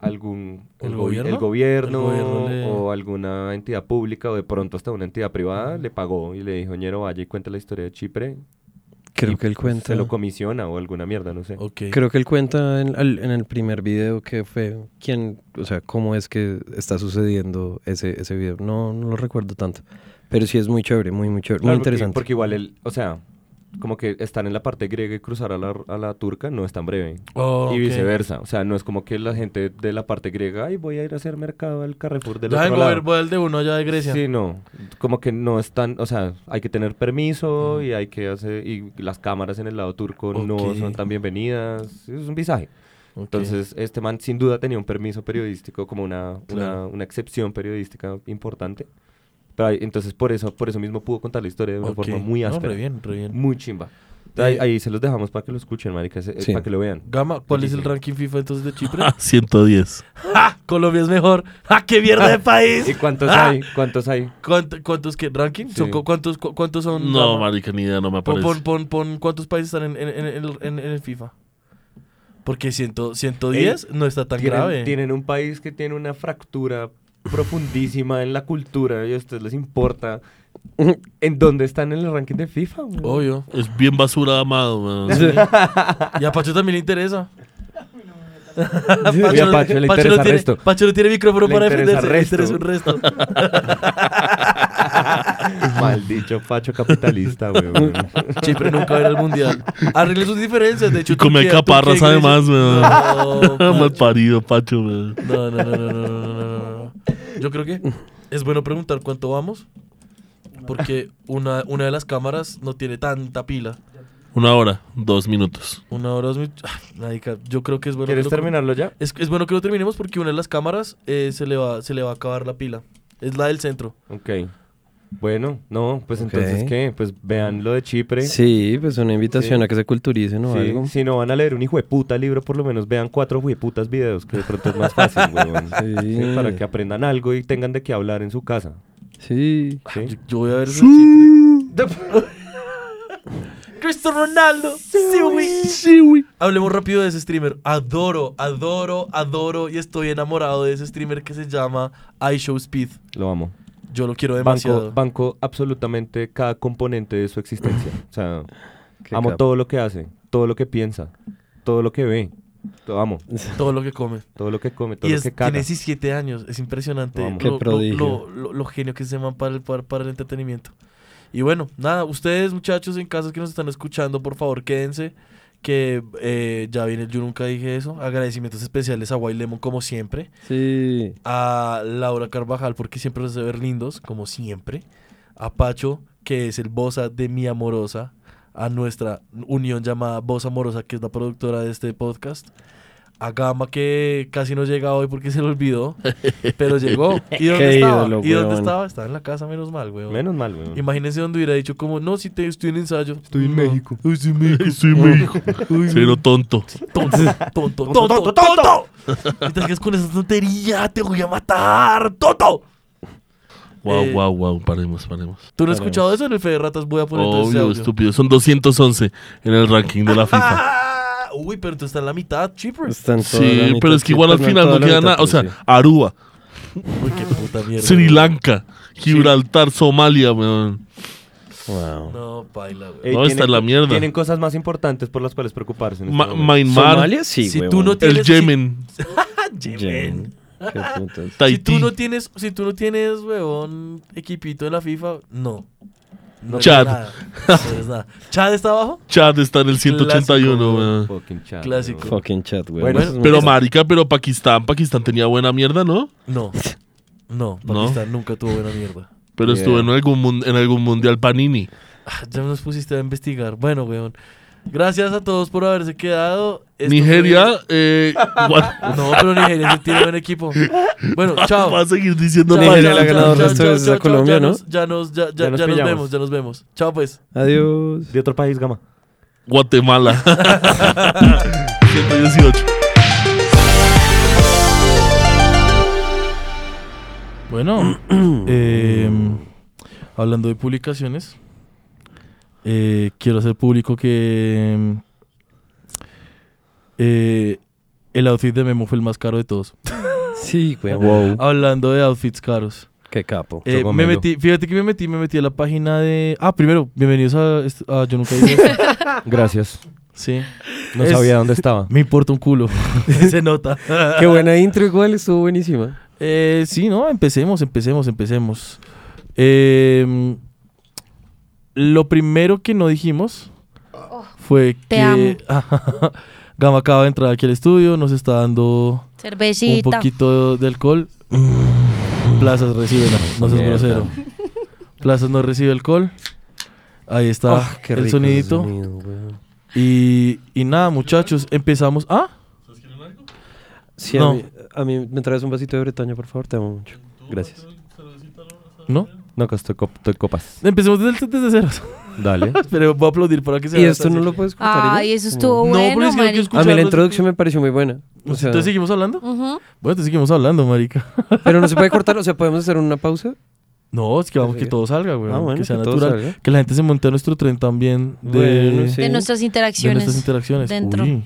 algún ¿El gobi- gobierno? el gobierno, El gobierno le- o alguna entidad pública o de pronto hasta una entidad privada le pagó y le dijo, ñero, vaya y cuente la historia de Chipre. Creo y, que él pues, cuenta. Se lo comisiona o alguna mierda, no sé. Ok. Creo que él cuenta en, en el primer video que fue quién, o sea, cómo es que está sucediendo ese, ese video. No, no lo recuerdo tanto. Pero sí es muy chévere, muy, muy chévere, muy Claro, porque- interesante. Porque, igual él, o sea, como que estar en la parte griega y cruzar a la, a la turca no es tan breve. Oh, Y viceversa. O sea, no es como que la gente de la parte griega, ay, voy a ir a hacer mercado al Carrefour del Ya otro lado. voy al de uno allá de Grecia. Sí, no. Como que no es tan, o sea, hay que tener permiso y hay que hacer, y las cámaras en el lado turco no son tan bienvenidas. Es un visaje. Entonces, este man sin duda tenía un permiso periodístico, como una, Claro. una, una excepción periodística importante. Pero ahí- entonces por eso, por eso mismo pudo contar la historia de una forma muy No, áspera. re bien, re bien. Muy chimba. Ahí, Eh, ahí se los dejamos para que lo escuchen, marica, se- Sí. para que lo vean. Gama, ¿cuál es el ranking FIFA entonces de Chipre? Ah, 110. ¡Ja! Colombia es mejor. ¡Ja! ¡Qué mierda de país! ¿Y cuántos Ah. hay? ¿Cuántos hay? ¿Cuánto- ¿Cuántos qué? ¿Ranking? ¿Son Sí. cu- ¿Cuántos, cu- ¿Cuántos son? No, Gama? marica, ni idea, no me aparece. pon, pon, pon cuántos países están en, en, en, en- en- en el FIFA. Porque ciento, 110 no está tan tienen, grave. tienen un país que tiene una fractura profundísima en la cultura y a ustedes les importa en dónde están en el ranking de FIFA. Obvio, es bien basura amado. Y a Pacho también le interesa. Pacho, Pacho, le interesa no tiene, resto. Pacho no tiene micrófono para defenderse, resto. le interesa un resto. Maldito Pacho capitalista, weón. Chipre nunca va a ir al mundial. Arregle sus diferencias, de hecho. Y comer caparras además, weón. No, Mal parido, Pacho, no, no. no. no, no. Yo creo que es bueno preguntar cuánto vamos. Porque una, una de las cámaras no tiene tanta pila. Una hora, dos minutos. Una hora, dos minutos. Ah, yo creo que es bueno. que ¿Quieres lo- terminarlo ya? Es, es bueno que lo terminemos porque una de las cámaras eh, se, le va, se le va a acabar la pila. Es la del centro. Ok. Bueno, no, pues entonces, ¿qué? Pues vean lo de Chipre. Sí, pues una invitación Sí. a que se culturicen o Sí, algo. Si no van a leer un hijo de puta libro, por lo menos vean cuatro putas videos, que de pronto es más fácil, weón. Sí. Sí, para que aprendan algo y tengan de qué hablar en su casa. Sí. ¿sí? Yo, yo voy a ver Chipre. Cristiano Ronaldo. Sí, güey. Sí, güey. Hablemos rápido de ese streamer. Adoro, adoro, adoro y estoy enamorado de ese streamer que se llama iShow Speed. Lo amo. Yo lo quiero demasiado. Banco, banco absolutamente cada componente de su existencia. O sea, Qué amo capo. todo lo que hace, todo lo que piensa, todo lo que ve. Lo amo. Todo lo que come. Todo lo que come, todo Y lo que caga. tiene 17 años. Es impresionante Vamos. Qué lo, lo- prodigio. lo- lo- lo genio que ese man para el, para, para el entretenimiento. Y bueno, nada, ustedes muchachos en casa que nos están escuchando, por favor quédense. Que eh, ya viene, yo nunca dije eso. Agradecimientos especiales a White Lemon, como siempre. Sí. A Laura Carvajal, porque siempre los hace ver lindos, como siempre. A Pacho, que es el bosa de Mi Amorosa. A nuestra unión llamada Voz Amorosa, que es la productora de este podcast. A Gama, que casi no llega hoy porque se le olvidó. Pero llegó. ¿Y dónde Qué estaba? ídolo, ¿Y dónde estaba? Estaba en la casa, menos mal, weón. Menos mal, weón. Imagínense donde hubiera dicho como, no, si te, estoy en ensayo. Estoy en. México. Ay, sí, México. Estoy México. Cero tonto. Tonto, tonto, tonto, tonto. Y te sigues con esa tontería, te voy a matar, tonto. Wow, Eh, wow, wow. Paremos, paremos. ¿Tú no has escuchado eso en el Fede Ratas? Voy a poner Obvio, audio. estúpido. Son 211 en el ranking de la FIFA. Uy, pero tú estás en la mitad, chipper. Está en toda la Sí, mitad, pero es que sí, igual al final no queda nada. O sea, pues, sí. Aruba, Uy, qué puta mierda. Sri Lanka, Gibraltar, Somalia, weón. Wow. No, baila, güey. Ey, No, está la mierda. Tienen cosas más importantes por las cuales preocuparse. en este Ma- momento. Myanmar, Somalia, sí, Si huevón. tú no el tienes- si- Yemen, Yemen. Qué putas. Si tú no tienes, si tú no tienes, weón, equipito en la FIFA, no. No Chad. nada. No eres nada. ¿Chad está abajo? Chad está en el 181, Clásico, weón. Fucking chat, Clásico. weón. Fucking chat, güey. Bueno, Pero marica, pero Pakistán, Pakistán tenía buena mierda, ¿no? No. No, No. Pakistán nunca tuvo buena mierda. Pero Yeah. estuvo en algún, en algún mundial Panini. Ah, Ya nos pusiste a investigar. Bueno, weón. Gracias a todos por haberse quedado. Nigeria, eh, No, pero Nigeria sí tiene buen equipo. Bueno, chao. va a seguir diciendo Nigeria le ha chao, ganado chao, chao, Colombia, ya ¿no? nos- Ya nos, ya, nos vemos, ya nos vemos. Chao pues. Adiós. De otro país, Gama. Guatemala. 118. Bueno, eh, hablando de publicaciones, eh, quiero hacer público que eh, el outfit de Memo fue el más caro de todos. Sí, güey. Wow. Hablando de outfits caros. Qué capo. Eh, me metí, fíjate que me metí, me metí a la página de... Ah, primero, bienvenidos a, a Yo Nunca Dije Eso. Gracias. Sí, No Es- sabía dónde estaba. me importa un culo. Se nota. Qué buena intro igual, estuvo buenísima. Eh, sí, no, empecemos, empecemos, empecemos. Eh, lo primero que no dijimos fue te que. Gama acaba de entrar aquí al estudio, nos está dando un poquito de alcohol. Plazas recibe, no, no seas grosero. Plazas no recibe alcohol. Ahí está Ah, qué el sonidito. sonido. Y, y nada, muchachos, empezamos. Ah, Sí, No. a, mí, a mí me traes un vasito de Bretaña, por favor, te amo mucho. Gracias. ¿no? No, acá estoy, cop- estoy copas. Empecemos desde, el- desde cero. Dale. Pero voy a aplaudir para que se ¿Y vea esto no lo puedes contar? Ay, ella? eso estuvo No, bueno, pero es que no quiero marica. escuchar- A mí la introducción me pareció muy buena. O sea, Entonces seguimos hablando. Bueno, entonces seguimos hablando, marica. pero no se puede cortar, o sea, podemos hacer una pausa. No, es que vamos que todo salga, güey. Ah, bueno, que sea que todo natural. salga. Que la gente se monte a nuestro tren también de, Bueno, sí. De nuestras de interacciones. nuestras interacciones. dentro. Uy.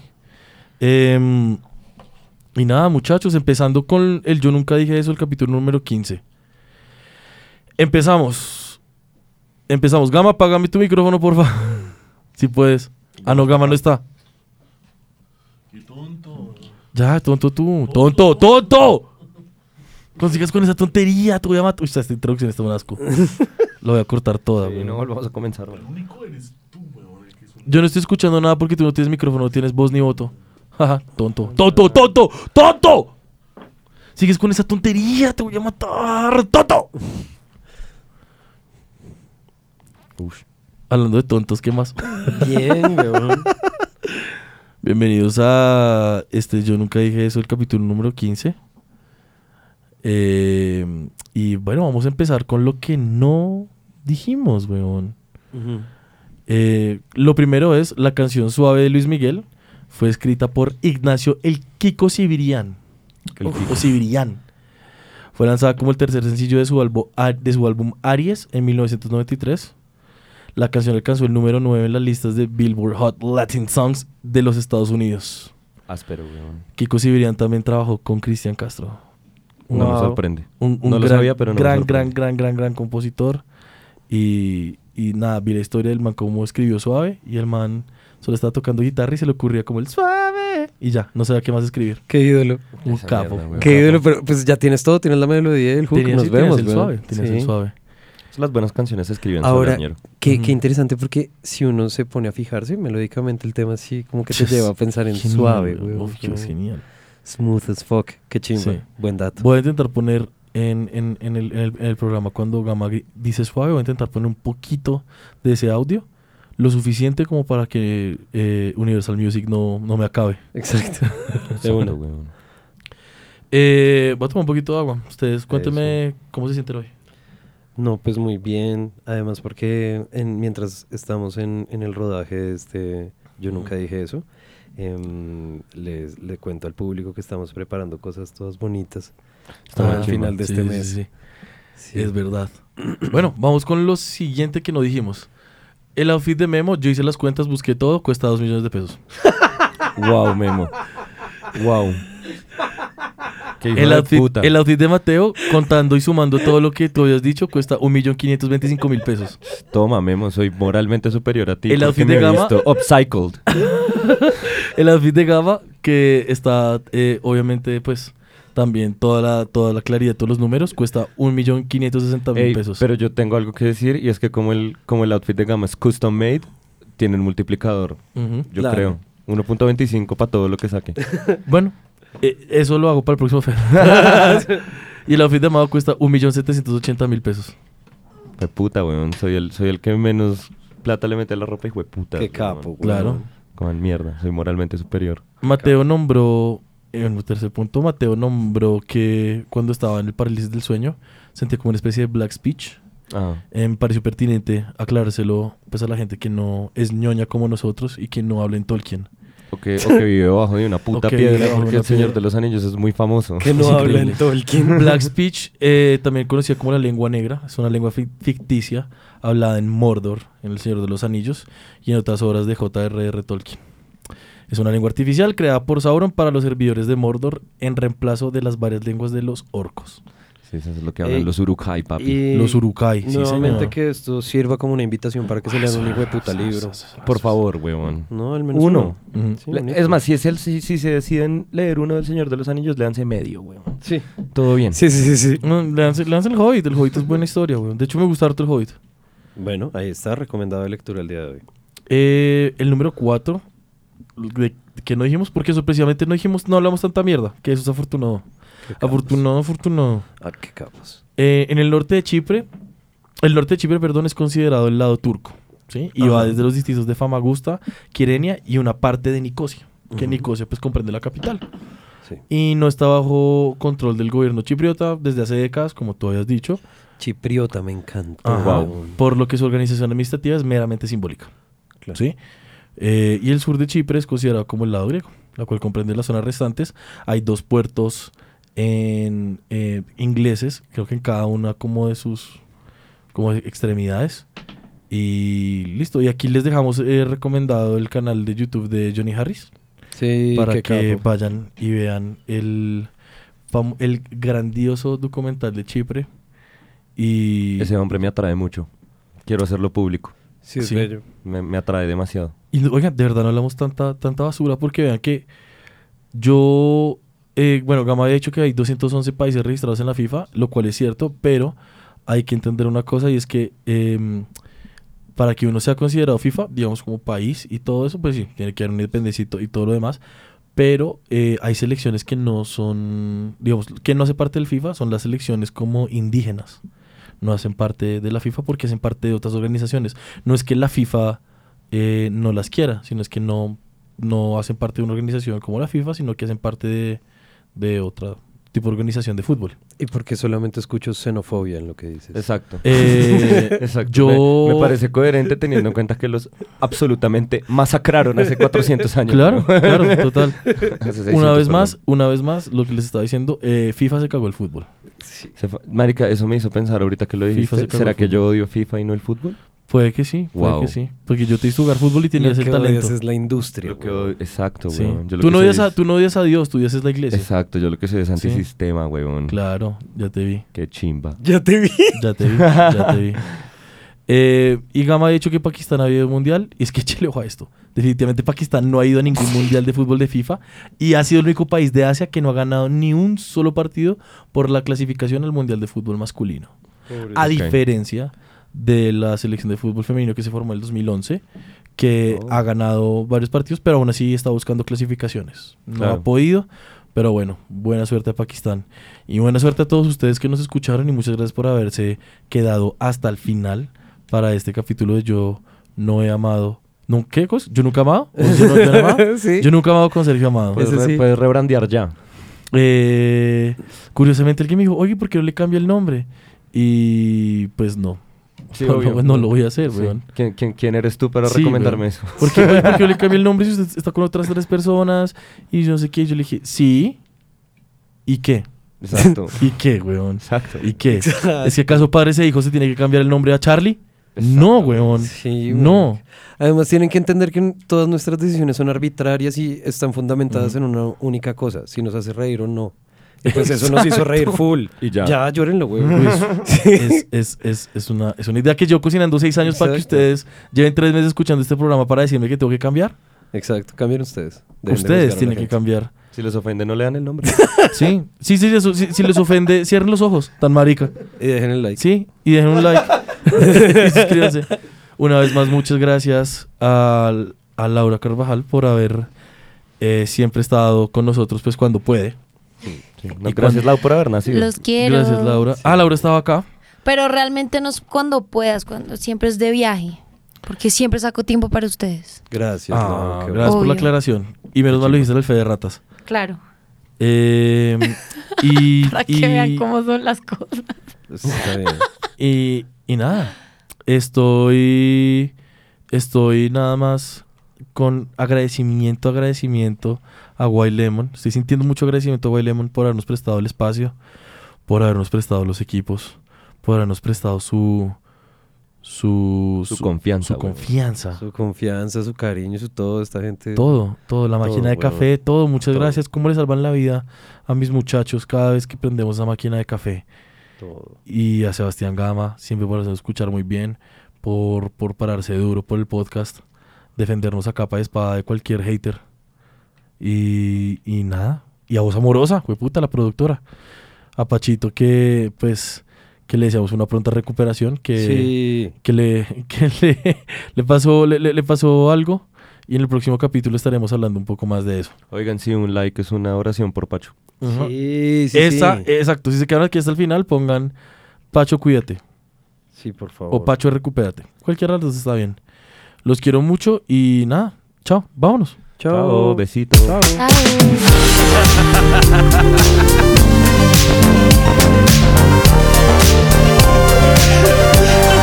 Em, y nada, muchachos, empezando con el Yo Nunca Dije Eso, el capítulo número 15. Empezamos. Empezamos. Gama, apágame tu micrófono, porfa. si puedes. Ah, no, Gama no está. Qué tonto. Ya, tonto tú. Tonto, tonto. Consigas con esa tontería, te voy a matar. Uy, esta introducción está un asco. Lo voy a cortar toda, Sí, güey. no volvamos a comenzar. güey. Único eres tú, weón. Yo no estoy escuchando nada porque tú no tienes micrófono, no tienes voz ni voto. Jaja, tonto. Tonto, tonto, tonto. Sigues con esa tontería, te voy a matar. Tonto. Ush. Hablando de tontos, ¿qué más? Bien, weón. Bienvenidos a este Yo Nunca Dije Eso, el capítulo número 15. Eh, y bueno, vamos a empezar con lo que no dijimos, weón. Eh, lo primero es la canción Suave de Luis Miguel. Fue escrita por Ignacio El Kiko Sibirián. El o Sibirián. Fue lanzada como el tercer sencillo de su, álbum, de su álbum Aries en 1993. La canción alcanzó el número 9 en las listas de Billboard Hot Latin Songs de los Estados Unidos. Áspero, weón. Kiko Sibirián también trabajó con Cristian Castro. No me Wow. sorprende. Un, un No lo gran, sabía, pero no me gran, gran, gran, gran, gran compositor. Y, y nada, vi la historia del man cómo escribió suave. Y el man solo estaba tocando guitarra y se le ocurría como el suave. Y ya, no sabía qué más escribir. Qué ídolo. Un Esa capo. mierda. Qué capo. ídolo, pero pues ya tienes todo, tienes la melodía y el hook, Tenías- nos sí, tenías vemos, el weón. suave. Tenías el Sí. suave. Las buenas canciones se escriben Ahora, sobre. Qué, qué interesante porque si uno se pone a fijarse melódicamente el tema así como que te lleva a pensar en Genial, suave, güey. Uf, qué genial. Smooth as fuck. Qué chimba. Sí. Buen dato. Voy a intentar poner en, en- en el, en el- en el programa cuando Gama dice suave, voy a intentar poner un poquito de ese audio. Lo suficiente como para que eh, Universal Music no, no me acabe. Exacto. De una. Eh, voy a tomar un poquito de agua. Ustedes cuéntenme cómo se sienten hoy. No, pues muy bien. Además porque en- mientras estamos en, en el rodaje este Yo Nunca Dije Eso, em, les, le cuento al público que estamos preparando cosas todas bonitas para Ah, el final de sí, este mes. sí, sí. Sí. Es verdad. bueno, vamos con lo siguiente que no dijimos. El outfit de Memo, yo hice las cuentas, busqué todo, cuesta 2 millones de pesos. Wow, Memo. Wow. El outfit, puta. el outfit de Mateo, contando y sumando todo lo que tú habías dicho, cuesta 1.525.000 pesos. Toma, Memo, soy moralmente superior a ti. El outfit de gama- upcycled. El outfit de Gama, que está, eh, obviamente, pues, también toda la, toda la claridad, todos los números, cuesta 1.560.000 Ey, pesos. Pero yo tengo algo que decir y es que como el, como el outfit de gama es custom made, tiene un multiplicador, yo Claro. creo. 1.25 para todo lo que saque. Bueno, eh, eso lo hago para el próximo fer. y el outfit de Amado cuesta 1.780.000 pesos. Fue puta, weón. Soy el, soy el que menos plata le mete a la ropa y fue puta. Qué capo, weón. Claro. Como en mierda, soy moralmente superior. Mateo nombró, en un tercer punto, Mateo nombró que cuando estaba en el parálisis del sueño sentía como una especie de black speech. Ah, Eh, me pareció pertinente aclarárselo pues, a la gente que no es ñoña como nosotros y que no habla en Tolkien. Ok. que, o que vive bajo de una puta O piedra porque el Señor piedra. de los Anillos es muy famoso. Que no habla en Tolkien. Black Speech, eh, también conocida como la lengua negra, es una lengua fi- ficticia hablada en Mordor, en El Señor de los Anillos, y en otras obras de J.R.R. Tolkien. Es una lengua artificial creada por Sauron para los servidores de Mordor en reemplazo de las varias lenguas de los orcos. Sí, eso es lo que hablan Ey, los Urukai, papi. Y Los Urukai, sí, Nuevamente señor. que esto sirva como una invitación para que se lean un hijo de puta libro. Por favor, weón. No, al menos Uno. Sí, Le- es más, si, es el, si, si se deciden leer uno del Señor de los Anillos, léanse medio, weón. Sí. Todo bien. Sí, sí, sí, sí. No, léanse, léanse el Hobbit, el Hobbit es buena historia, weón. De hecho, me gusta harto el Hobbit. Bueno, ahí está, recomendada lectura el día de hoy. Eh, el número 4, que no dijimos, porque sorpresivamente no dijimos, no hablamos tanta mierda, que eso es afortunado. Afortunado, afortunado. Ah, qué capos. Eh, en el norte de Chipre, el norte de Chipre, perdón, es considerado el lado turco, ¿sí? Y va desde los distritos de Famagusta, Kyrenia y una parte de Nicosia, que. Nicosia pues comprende la capital. Sí. Y no está bajo control del gobierno chipriota desde hace décadas, como tú habías dicho, Chipriota me encanta. Ajá. por lo que su organización administrativa es meramente simbólica. Claro. ¿sí? Eh, y el sur de Chipre es considerado como el lado griego, la cual comprende las zonas restantes. Hay dos puertos en, eh, ingleses, creo que en cada una como de sus como de extremidades. Y listo, y aquí les dejamos eh, recomendado el canal de YouTube de Johnny Harris Sí, para que capo. vayan y vean el, el grandioso documental de Chipre. Y, Ese hombre me atrae mucho. Quiero hacerlo público. Sí, es sí. bello. Me, me atrae demasiado. Y oigan, de verdad no hablamos tanta, tanta basura porque vean que yo, eh, bueno, Gama había dicho que hay 211 países registrados en la FIFA, lo cual es cierto, pero hay que entender una cosa y es que em, para que uno sea considerado FIFA, digamos como país y todo eso, pues sí, tiene que haber un independencia y, to- y todo lo demás. Pero eh, hay selecciones que no son, digamos, que no hace parte del FIFA, son las selecciones como indígenas. No hacen parte de la FIFA porque hacen parte de otras organizaciones. No es que la FIFA eh, no las quiera, sino es que no, no hacen parte de una organización como la FIFA, sino que hacen parte de, de otra tipo de organización de fútbol. Y porque solamente escucho xenofobia en lo que dices. Exacto. Eh, Exacto. Yo... Me, me parece coherente teniendo en cuenta que los absolutamente masacraron hace 400 años. Claro, ¿no? claro, total. Hace 600, Una vez perdón. más, una vez más, lo que les estaba diciendo, eh, FIFA se cagó el fútbol. Fue- Marica, eso me hizo pensar ahorita que lo dijiste. ¿Será que yo odio FIFA y no el fútbol? Puede que sí, puede Wow. que sí. Porque yo te hice jugar fútbol y Lo tenías el que odias talento. es la industria. Lo que weón. odio- exacto, Sí. weón. Yo lo Tú, que no odias a, es- tú no odias a Dios, tú odias es la iglesia. Exacto, yo lo que soy es Sí. antisistema, weón. Claro, ya te vi. Qué chimba. Ya te vi. Ya te vi, ya te vi. Eh, y Gama ha dicho que Pakistán ha habido un mundial. Y es que échale ojo a esto. Definitivamente Pakistán no ha ido a ningún mundial de fútbol de FIFA. Y ha sido el único país de Asia que no ha ganado ni un solo partido por la clasificación al mundial de fútbol masculino. A diferencia de la selección de fútbol femenino que se formó en el 2011, que Oh. ha ganado varios partidos, pero aún así está buscando clasificaciones. No Claro. ha podido, pero bueno, buena suerte a Pakistán. Y buena suerte a todos ustedes que nos escucharon y muchas gracias por haberse quedado hasta el final para este capítulo de Yo no he amado. ¿No, ¿Qué cosa? ¿Yo nunca he amado? ¿O yo, no- yo no he amado? sí. Yo nunca he amado con Sergio Amado. Puedes, Ese re- sí. puedes rebrandear ya. Eh, curiosamente alguien me dijo, oye, ¿por qué no le cambia el nombre? Y pues no. Sí, no, obvio. no, no lo voy a hacer, Sí. weón. ¿Quién, quién, quién eres tú para Sí, recomendarme weón. eso? ¿Por qué, oye, ¿por qué yo le cambié el nombre si usted está con otras tres personas? Y yo no sé qué. Y yo le dije, sí. ¿Y qué? Exacto. ¿Y qué, weón? Exacto. ¿Y qué? ¿Es que acaso padre ese hijo se tiene que cambiar el nombre a Charlie? No, weón. Sí, No. weón. Además tienen que entender que todas nuestras decisiones son arbitrarias y están fundamentadas en una única cosa, si nos hace reír o no. Y pues eso nos hizo reír full. Y ya. Ya, llórenlo, güey. Pues, es, es, es, es una, es una idea que yo cocinando seis años para que Exacto. ustedes lleven tres meses escuchando este programa para decirme que tengo que cambiar. Exacto, cambien ustedes. Dejen de ustedes a tienen la que gente. cambiar. Si les ofende, no le dan el nombre. Sí, sí, sí, eso- si, si les ofende, cierren los ojos, tan marica. Y dejen el like. Sí, y dejen un like. y suscríbanse. Una vez más, muchas gracias al- a, Laura Carvajal por haber eh, siempre estado con nosotros, pues cuando puede. Sí. No, ¿Y gracias, cuándo? Lau, por haber nacido. Los quiero. Gracias, Laura. Ah, Laura estaba acá. Pero realmente no es cuando puedas, cuando siempre es de viaje. Porque siempre saco tiempo para ustedes. Gracias. Ah, gracias por la aclaración. Y menos mal lo dijiste en el fe de ratas. Claro. Eh, y, Para que y- vean cómo son las cosas. Está bien. y, y nada, estoy, estoy nada más con agradecimiento, agradecimiento a White Lemon. Estoy sintiendo mucho agradecimiento a White Lemon por habernos prestado el espacio, por habernos prestado los equipos, por habernos prestado su su, Su confianza, su confianza. Su confianza, su cariño, su todo, esta gente. Todo, todo, la Todo, máquina de café, todo. Muchas Todo. gracias. ¿Cómo le salvan la vida a mis muchachos cada vez que prendemos la máquina de café? todo. Y a Sebastián Gama, siempre por hacernos escuchar muy bien, por, por pararse duro por el podcast, defendernos a capa y espada de cualquier hater. Y, y nada. Y a voz amorosa, fue puta, la productora. A Pachito, que pues que le deseamos una pronta recuperación, que, Sí. que, le, que le, le pasó, le, le- le pasó algo. Y en el próximo capítulo estaremos hablando un poco más de eso. Oigan, sí, un like es una oración por Pacho. Sí, sí, Esa, sí. exacto. Si se quedan aquí hasta el final, pongan Pacho, cuídate. Sí, por favor. O Pacho, recupérate. Cualquiera de los está bien. Los quiero mucho y nada. Chao, vámonos. Chao. besitos. Chao. Chao.